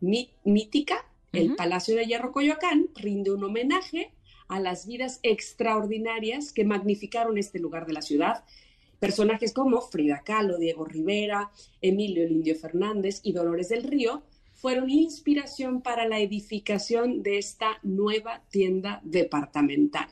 Mítica. El Palacio de Hierro Coyoacán rinde un homenaje a las vidas extraordinarias que magnificaron este lugar de la ciudad. Personajes como Frida Kahlo, Diego Rivera, Emilio el Indio Fernández y Dolores del Río fueron inspiración para la edificación de esta nueva tienda departamental.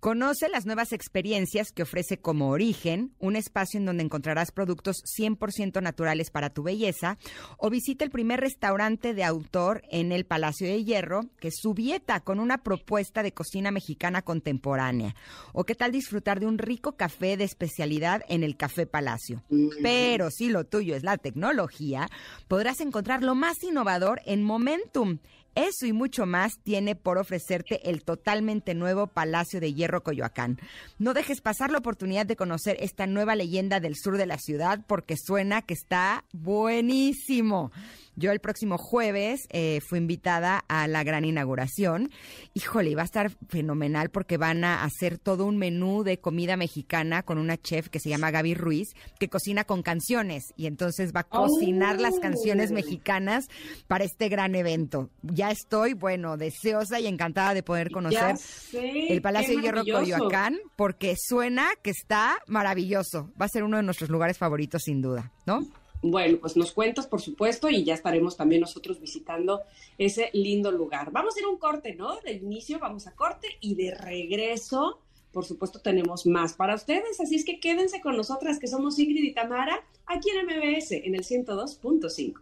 Conoce las nuevas experiencias que ofrece como origen, un espacio en donde encontrarás productos 100% naturales para tu belleza, o visita el primer restaurante de autor en el Palacio de Hierro, que es Subieta, con una propuesta de cocina mexicana contemporánea. O qué tal disfrutar de un rico café de especialidad en el Café Palacio. Pero si lo tuyo es la tecnología, podrás encontrar lo más innovador en Momentum eso y mucho más tiene por ofrecerte el totalmente nuevo Palacio de Hierro Coyoacán. No dejes pasar la oportunidad de conocer esta nueva leyenda del sur de la ciudad porque suena que está buenísimo. Yo el próximo jueves eh, fui invitada a la gran inauguración. Híjole, va a estar fenomenal porque van a hacer todo un menú de comida mexicana con una chef que se llama Gaby Ruiz, que cocina con canciones y entonces va a cocinar las canciones mexicanas para este gran evento. Ya estoy, bueno, deseosa y encantada de poder conocer el Palacio de Hierro Coyoacán porque suena que está maravilloso. Va a ser uno de nuestros lugares favoritos sin duda, ¿no? Bueno, pues nos cuentas, por supuesto, y ya estaremos también nosotros visitando ese lindo lugar. Vamos a ir a un corte, ¿no? De inicio vamos a corte y de regreso, por supuesto, tenemos más para ustedes. Así es que quédense con nosotras, que somos Ingrid y Tamara, aquí en MBS, en el 102.5.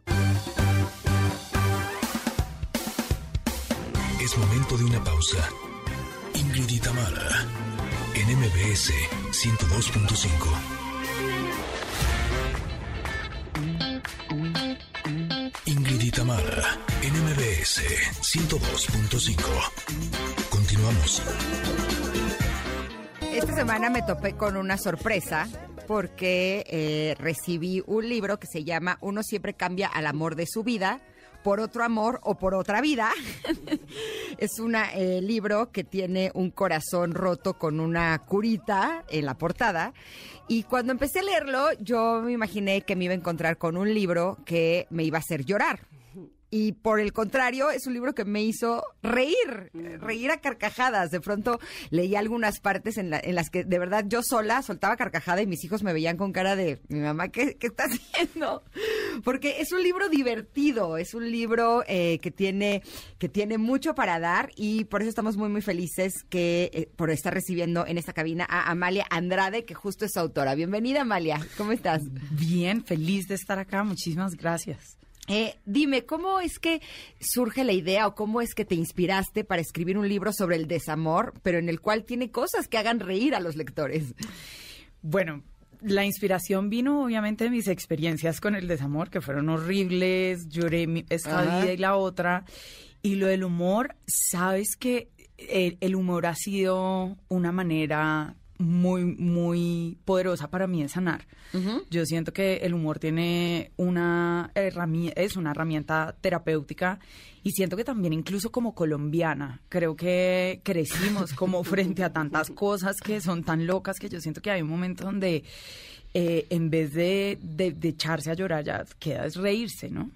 Es momento de una pausa. Ingrid y Tamara, en MBS 102.5. Tamara, NMBS 102.5. Continuamos. Esta semana me topé con una sorpresa porque eh, recibí un libro que se llama Uno siempre cambia al amor de su vida por otro amor o por otra vida. es un eh, libro que tiene un corazón roto con una curita en la portada. Y cuando empecé a leerlo, yo me imaginé que me iba a encontrar con un libro que me iba a hacer llorar y por el contrario, es un libro que me hizo reír, reír a carcajadas. De pronto leí algunas partes en, las que de verdad yo sola soltaba carcajada y mis hijos me veían con cara de, mi mamá, ¿qué, qué está haciendo? Porque es un libro divertido, es un libro eh, que, tiene, que tiene mucho para dar y por eso estamos muy, muy felices que eh, por estar recibiendo en esta cabina a Amalia Andrade, que justo es autora. Bienvenida, Amalia. ¿Cómo estás? Bien, feliz de estar acá. Muchísimas gracias. Eh, dime, ¿cómo es que surge la idea o cómo es que te inspiraste para escribir un libro sobre el desamor, pero en el cual tiene cosas que hagan reír a los lectores? Bueno, la inspiración vino obviamente de mis experiencias con el desamor, que fueron horribles, lloré esta vida y la otra. Y lo del humor, sabes que el humor ha sido una manera muy, muy poderosa para mí de sanar. Yo siento que el humor tiene una herramienta, es una herramienta terapéutica y siento que también incluso como colombiana, creo que crecimos como frente a tantas cosas que son tan locas que yo siento que hay un momento donde eh, en vez de, de, echarse a llorar ya queda es reírse, ¿no?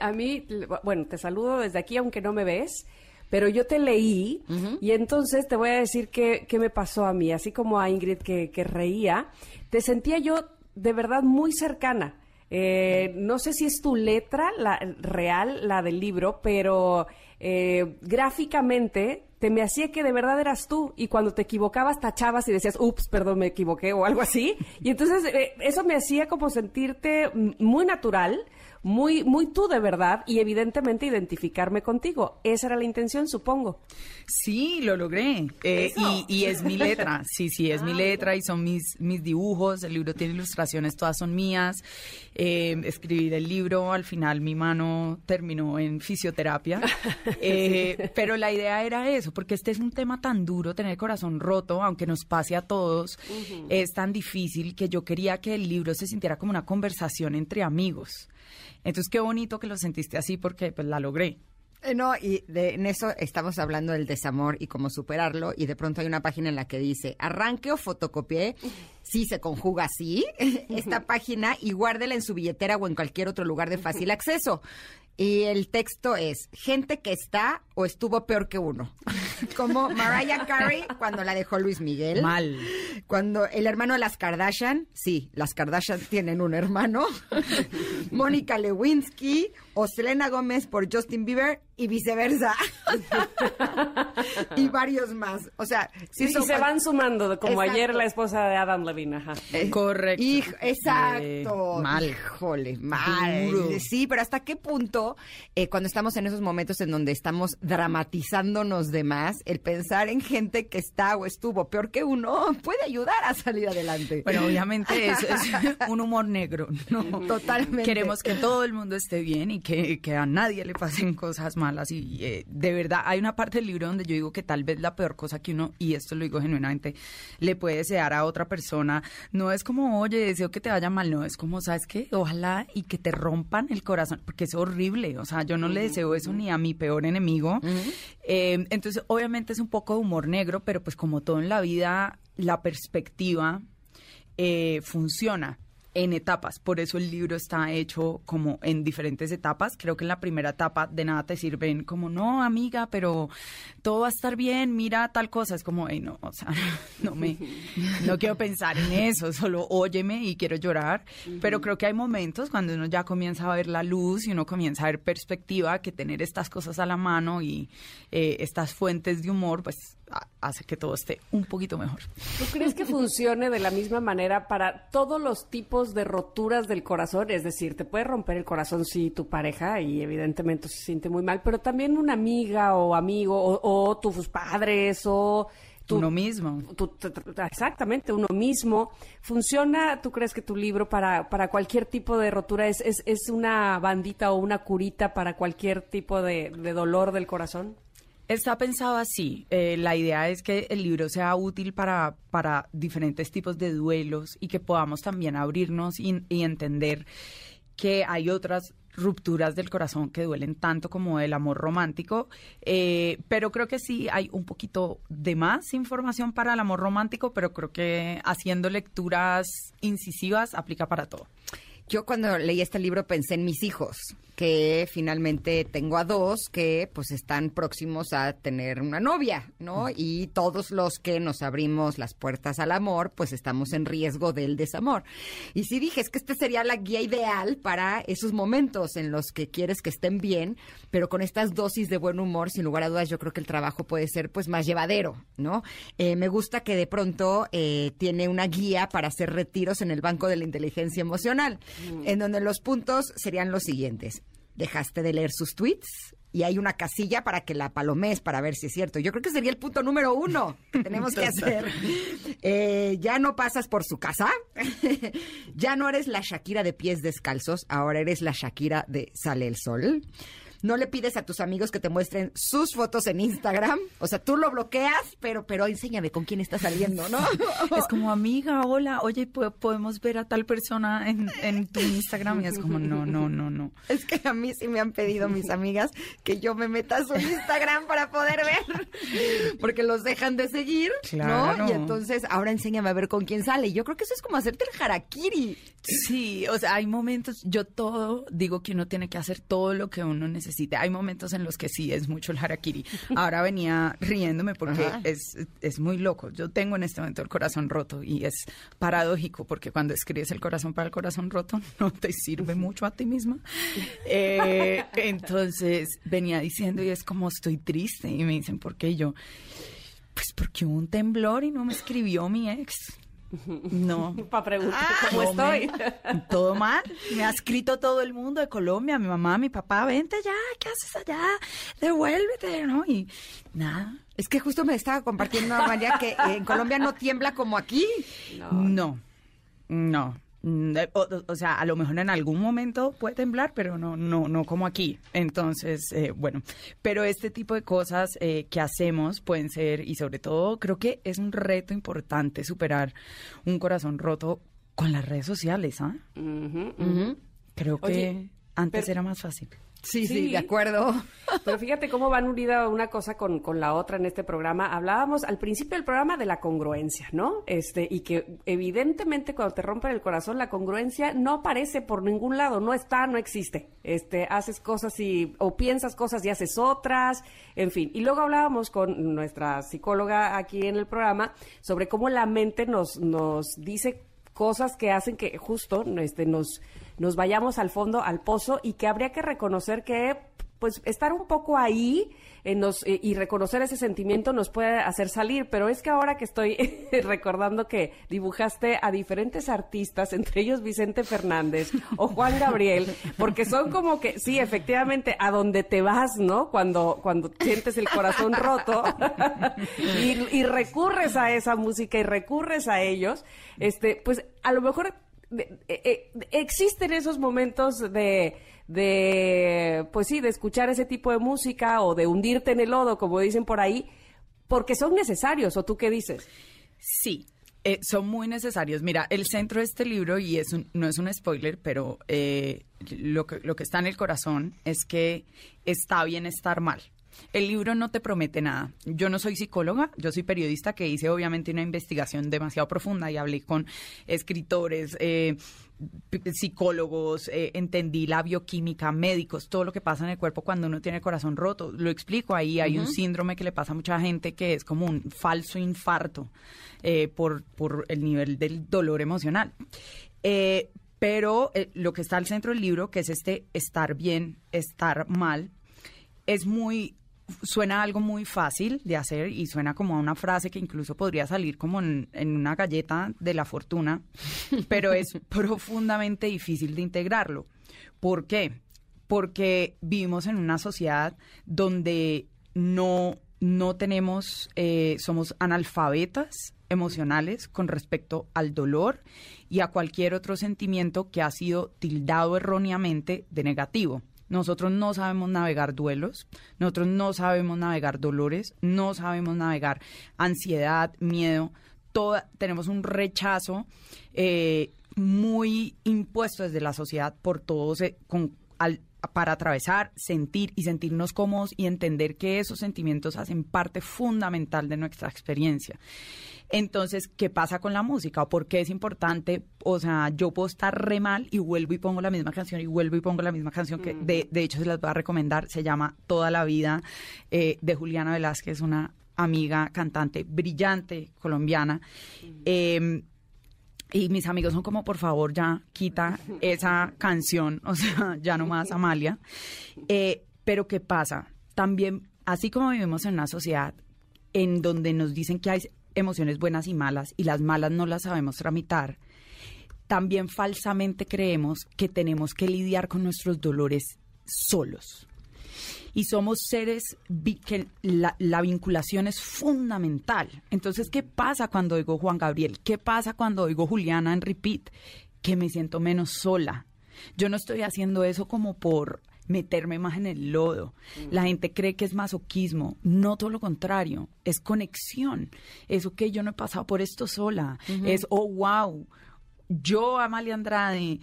a mí, bueno, te saludo desde aquí aunque no me ves pero yo te leí y entonces te voy a decir qué, qué, me pasó a mí. Así como a Ingrid que, que reía, te sentía yo de verdad muy cercana. Eh, no sé si es tu letra la real, la del libro, pero eh, gráficamente te me hacía que de verdad eras tú y cuando te equivocabas tachabas y decías, ups, perdón, me equivoqué o algo así. Y entonces eh, eso me hacía como sentirte muy natural, muy, muy tú de verdad y evidentemente identificarme contigo. Esa era la intención, supongo. Sí, lo logré. Eh, y, es mi letra, sí, sí, es mi ah, letra y son mis, mis dibujos. El libro tiene ilustraciones, todas son mías. Eh, escribir el libro, al final mi mano terminó en fisioterapia. Eh, pero la idea era eso, porque este es un tema tan duro, tener el corazón roto, aunque nos pase a todos, es tan difícil que yo quería que el libro se sintiera como una conversación entre amigos. Entonces, qué bonito que lo sentiste así porque pues la logré. Eh, No, y de, en eso estamos hablando del desamor y cómo superarlo, y de pronto hay una página en la que dice, arranque o fotocopié, sí se conjuga así, esta página, y guárdela en su billetera o en cualquier otro lugar de fácil acceso. Y el texto es, gente que está o estuvo peor que uno. Como Mariah Carey cuando la dejó Luis Miguel. Mal. Cuando el hermano de las Kardashian, sí, las Kardashian tienen un hermano, Mónica Lewinsky o Selena Gómez por Justin Bieber y viceversa. y varios más. O sea, Sí, son- y se van sumando, como Exacto. ayer la esposa de Adam Levine, ajá. Eh, Correcto. exacto. Eh, mal. Híjole, mal. Duro. Sí, pero ¿hasta qué punto, eh, cuando estamos en esos momentos en donde estamos dramatizándonos de más, el pensar en gente que está o estuvo peor que uno puede ayudar a salir adelante? Bueno, obviamente eso es un humor negro, ¿no? Totalmente. Queremos que todo el mundo esté bien y que, que a nadie le pasen cosas malas. Y eh, de verdad, hay una parte del libro donde yo digo que tal vez la peor cosa que uno, y esto lo digo genuinamente, le puede desear a otra persona, no es como, oye, deseo que te vaya mal, no, es como, ¿sabes qué? Ojalá y que te rompan el corazón, porque es horrible. O sea, yo no le deseo eso ni a mi peor enemigo. Eh, entonces, obviamente es un poco de humor negro, pero pues como todo en la vida, la perspectiva eh, funciona en etapas. Por eso el libro está hecho como en diferentes etapas. Creo que en la primera etapa de nada te sirven como, no, amiga, pero todo va a estar bien, mira tal cosa. Es como, "Ey, no, o sea, no me, no quiero pensar en eso, solo óyeme y quiero llorar. Pero creo que hay momentos cuando uno ya comienza a ver la luz y uno comienza a ver perspectiva, que tener estas cosas a la mano y eh, estas fuentes de humor, pues hace que todo esté un poquito mejor. ¿Tú crees que funcione de la misma manera para todos los tipos de roturas del corazón? Es decir, te puede romper el corazón si tu pareja y evidentemente se siente muy mal, pero también una amiga o amigo o, o tus padres o tu- Uno mismo. tu- tu- tu- exactamente, uno mismo. ¿Funciona, tú crees que tu libro para, para cualquier tipo de rotura es, es, es una bandita o una curita para cualquier tipo de, de dolor del corazón? Está pensado así. Eh, la idea es que el libro sea útil para, para diferentes tipos de duelos y que podamos también abrirnos y, y entender que hay otras rupturas del corazón que duelen tanto como el amor romántico, eh, pero creo que sí hay un poquito de más información para el amor romántico, pero creo que haciendo lecturas incisivas aplica para todo. Yo cuando leí este libro pensé en mis hijos, que finalmente tengo a dos que pues están próximos a tener una novia, ¿no? Y todos los que nos abrimos las puertas al amor, pues estamos en riesgo del desamor. Y sí dije, es que este sería la guía ideal para esos momentos en los que quieres que estén bien, pero con estas dosis de buen humor, sin lugar a dudas, yo creo que el trabajo puede ser pues más llevadero, ¿no? Eh, me gusta que de pronto eh, tiene una guía para hacer retiros en el Banco de la Inteligencia Emocional, en donde los puntos serían los siguientes. Dejaste de leer sus tweets y hay una casilla para que la palomes para ver si es cierto. Yo creo que sería el punto número uno que tenemos que hacer. Eh, ya no pasas por su casa. ya no eres la Shakira de pies descalzos, ahora eres la Shakira de Sale el Sol. No le pides a tus amigos que te muestren sus fotos en Instagram. O sea, tú lo bloqueas, pero, pero enséñame con quién está saliendo, ¿no? Es como, amiga, hola, oye, ¿po- podemos ver a tal persona en, en tu Instagram. Y es como, no, no, no, no. Es que a mí sí me han pedido mis amigas que yo me meta a su Instagram para poder ver, porque los dejan de seguir, Claro. ¿no? Y entonces ahora enséñame a ver con quién sale. Yo creo que eso es como hacerte el harakiri. Sí, o sea, hay momentos, yo todo, digo que uno tiene que hacer todo lo que uno necesite. Hay momentos en los que sí es mucho el harakiri. Ahora venía riéndome porque es, es muy loco. Yo tengo en este momento el corazón roto y es paradójico porque cuando escribes el corazón para el corazón roto no te sirve mucho a ti misma. Eh, entonces venía diciendo y es como estoy triste y me dicen, ¿por qué? Y yo, pues porque hubo un temblor y no me escribió mi ex. No, Para preguntar Ah, cómo no me- estoy. todo mal. Me ha escrito todo el mundo de Colombia, mi mamá, mi papá, vente ya, ¿qué haces allá? Devuélvete, ¿no? Y nada. Es que justo me estaba compartiendo María que en Colombia no tiembla como aquí. No, no. Eh, O, o- o sea, a lo mejor en algún momento puede temblar, pero no, no, no como aquí. Entonces, eh, bueno, pero este tipo de cosas eh, que hacemos pueden ser, y sobre todo, creo que es un reto importante superar un corazón roto con las redes sociales, ¿ah? Creo que Oye, antes pero- era más fácil. Sí, sí, de acuerdo. Pero fíjate cómo van unida una cosa con, con, la otra en este programa. Hablábamos al principio del programa de la congruencia, ¿no? Este, y que evidentemente cuando te rompen el corazón, la congruencia no aparece por ningún lado, no está, no existe. Este, haces cosas y, o piensas cosas y haces otras, en fin. Y luego hablábamos con nuestra psicóloga aquí en el programa sobre cómo la mente nos, nos dice cosas que hacen que justo este, nos, nos vayamos al fondo, al pozo, y que habría que reconocer que pues estar un poco ahí nos, eh, y reconocer ese sentimiento nos puede hacer salir, pero es que ahora que estoy recordando que dibujaste a diferentes artistas, entre ellos Vicente Fernández o Juan Gabriel, porque son como que, sí, efectivamente, a donde te vas, ¿no? Cuando, cuando sientes el corazón roto y, y recurres a esa música y recurres a ellos, este, pues a lo mejor eh, existen esos momentos de de, pues sí, de escuchar ese tipo de música o de hundirte en el lodo, como dicen por ahí, porque son necesarios, ¿o tú qué dices? Sí, eh, son muy necesarios. Mira, el centro de este libro, y es no es un spoiler, pero eh, lo, que, lo que está en el corazón es que está bien estar mal. El libro no te promete nada. Yo no soy psicóloga, yo soy periodista que hice obviamente una investigación demasiado profunda y hablé con escritores, eh, psicólogos, eh, entendí la bioquímica, médicos, todo lo que pasa en el cuerpo cuando uno tiene el corazón roto. Lo explico ahí, hay un síndrome que le pasa a mucha gente que es como un falso infarto eh, por, por el nivel del dolor emocional. Eh, pero lo que está al centro del libro, que es este estar bien, estar mal, es muy suena algo muy fácil de hacer y suena como a una frase que incluso podría salir como en, una galleta de la fortuna, pero es profundamente difícil de integrarlo. ¿Por qué? Porque vivimos en una sociedad donde no, no tenemos, eh, somos analfabetas emocionales con respecto al dolor y a cualquier otro sentimiento que ha sido tildado erróneamente de negativo. Nosotros no sabemos navegar duelos, nosotros no sabemos navegar dolores, no sabemos navegar ansiedad, miedo. Toda, tenemos un rechazo eh, muy impuesto desde la sociedad por todos, con, para atravesar, sentir y sentirnos cómodos y entender que esos sentimientos hacen parte fundamental de nuestra experiencia. Entonces, ¿qué pasa con la música? ¿O por qué es importante? O sea, yo puedo estar re mal y vuelvo y pongo la misma canción y vuelvo y pongo la misma canción que de, de hecho se las voy a recomendar. Se llama Toda la vida eh, de Juliana Velázquez, una amiga cantante brillante colombiana. Em, y mis amigos son como, por favor, ya quita esa canción, o sea, ya no más Amalia. Eh, pero ¿qué pasa? También, así como vivimos en una sociedad en donde nos dicen que hay emociones buenas y malas y las malas no las sabemos tramitar, también falsamente creemos que tenemos que lidiar con nuestros dolores solos. Y somos seres que la, la, vinculación es fundamental. Entonces, ¿qué pasa cuando oigo Juan Gabriel? ¿Qué pasa cuando oigo Juliana en repeat? Que me siento menos sola. Yo no estoy haciendo eso como por meterme más en el lodo. La gente cree que es masoquismo. No todo lo contrario, es conexión. Eso que yo no he pasado por esto sola. Es, oh, wow. Yo, Amalia Andrade,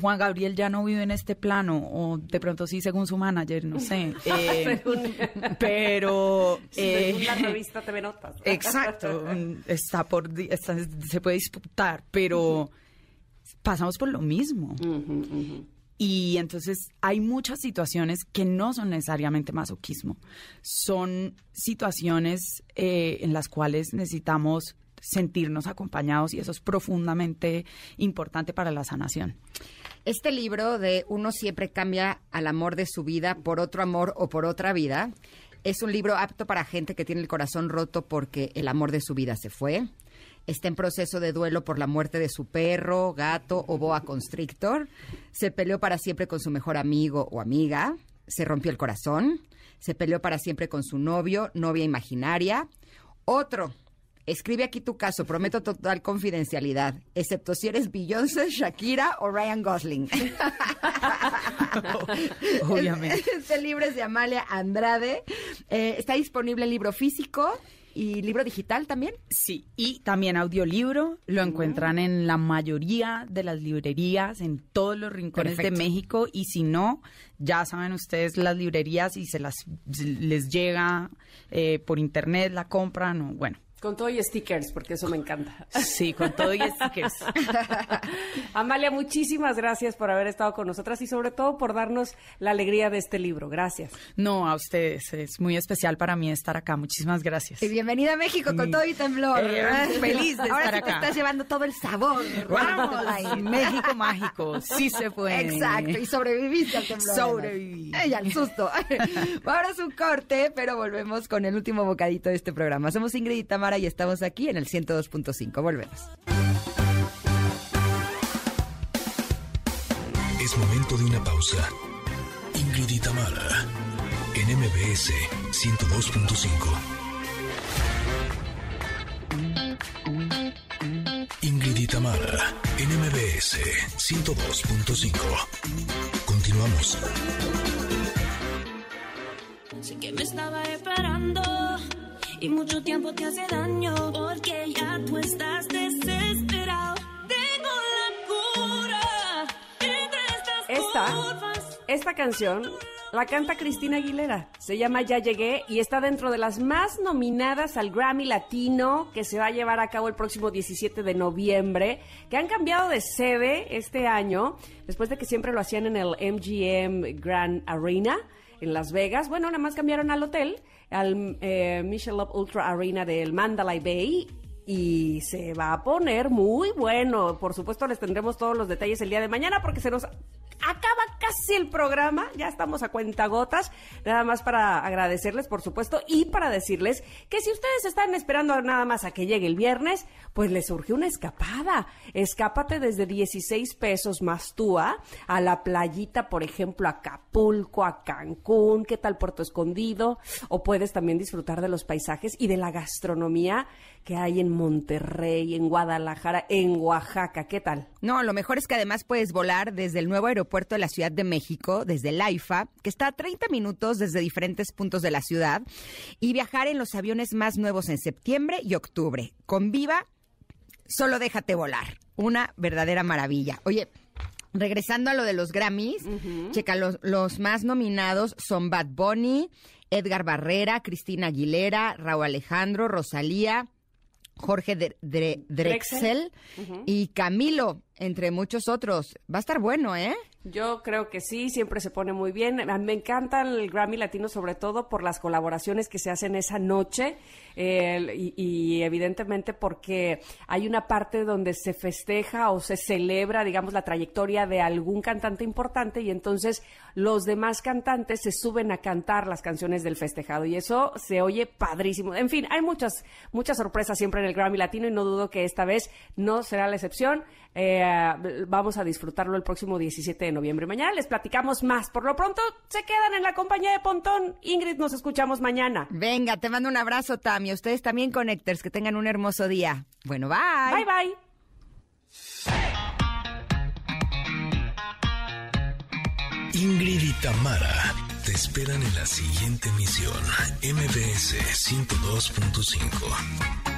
Juan Gabriel ya no vive en este plano, o de pronto sí, según su manager, no sé. Eh, pero. según la eh, revista TV Notas. exacto. Está por. se puede disputar, pero pasamos por lo mismo. Y entonces hay muchas situaciones que no son necesariamente masoquismo, son situaciones eh, en las cuales necesitamos sentirnos acompañados y eso es profundamente importante para la sanación. Este libro de Uno siempre cambia al amor de su vida por otro amor o por otra vida es un libro apto para gente que tiene el corazón roto porque el amor de su vida se fue, está en proceso de duelo por la muerte de su perro, gato o boa constrictor, se peleó para siempre con su mejor amigo o amiga, se rompió el corazón, se peleó para siempre con su novio, novia imaginaria. Otro, escribe aquí tu caso, prometo total confidencialidad, excepto si eres Beyoncé, Shakira o Ryan Gosling. Obviamente. Este libro es de Amalia Andrade. Eh, está disponible el libro físico y libro digital también. Sí, y también audiolibro. Lo encuentran en la mayoría de las librerías, en todos los rincones de México. Y si no, ya saben ustedes las librerías y se las les llega eh, por internet, la compran o bueno. Con todo y stickers, porque eso me encanta. Sí, con todo y stickers. Amalia, muchísimas gracias por haber estado con nosotras y sobre todo por darnos la alegría de este libro. Gracias. No, a ustedes. Es muy especial para mí estar acá. Muchísimas gracias. Y bienvenida a México con todo y temblor. Eh, feliz de estar Ahora sí acá. te estás llevando todo el sabor. Vamos, México mágico. Sí se puede. Exacto, y sobreviviste al temblor. Sobreviví. Ay, al susto. Ahora es un corte, pero volvemos con el último bocadito de este programa. Somos Ingrid y Tamara y estamos aquí en el 102.5. Volvemos. Es momento de una pausa. Ingrid y Tamara, en MBS 102.5. Ingrid y Tamara, en MBS 102.5. Continuamos. Sé que me estaba esperando y mucho tiempo te hace daño porque ya tú estás desesperado. Tengo la cura entre estas Esta, curvas. esta canción la canta Cristina Aguilera. Se llama Ya Llegué y está dentro de las más nominadas al Grammy Latino que se va a llevar a cabo el próximo 17 de noviembre, que han cambiado de sede este año, después de que siempre lo hacían en el MGM Grand Arena en Las Vegas. Bueno, nada más cambiaron al hotel, al eh, Michelob Ultra Arena del Mandalay Bay y se va a poner muy bueno. Por supuesto, les tendremos todos los detalles el día de mañana porque se nos acaba casi el programa. Ya estamos a cuentagotas. Nada más para agradecerles, por supuesto, y para decirles que si ustedes están esperando nada más a que llegue el viernes, pues les surge una escapada. Escápate desde 16 pesos más túa a la playita, por ejemplo, a Acapulco, a Cancún, ¿qué tal Puerto Escondido? O puedes también disfrutar de los paisajes y de la gastronomía que hay en Monterrey, en Guadalajara, en Oaxaca. ¿Qué tal? No, lo mejor es que además puedes volar desde el nuevo aeropuerto de la Ciudad de México, desde el AIFA, que está a 30 minutos desde diferentes puntos de la ciudad, y viajar en los aviones más nuevos en septiembre y octubre. Con Viva, solo déjate volar. Una verdadera maravilla. Oye, regresando a lo de los Grammys, checa, los, los más nominados son Bad Bunny, Edgar Barrera, Cristina Aguilera, Raúl Alejandro, Rosalía, Jorge Dre- Drexel y Camilo, entre muchos otros. Va a estar bueno, ¿eh? Yo creo que sí, siempre se pone muy bien. Me encanta el Grammy Latino, sobre todo por las colaboraciones que se hacen esa noche eh, y, y evidentemente porque hay una parte donde se festeja o se celebra, digamos, la trayectoria de algún cantante importante y entonces los demás cantantes se suben a cantar las canciones del festejado y eso se oye padrísimo. En fin, hay muchas, muchas sorpresas siempre en el Grammy Latino y no dudo que esta vez no será la excepción. Eh, vamos a disfrutarlo el próximo 17 de noviembre. Mañana les platicamos más. Por lo pronto, se quedan en la compañía de Pontón. Ingrid, nos escuchamos mañana. Venga, te mando un abrazo, Tami. Ustedes también, Connectors, que tengan un hermoso día. Bueno, bye. Bye, bye. Ingrid y Tamara te esperan en la siguiente emisión, MBS 102.5.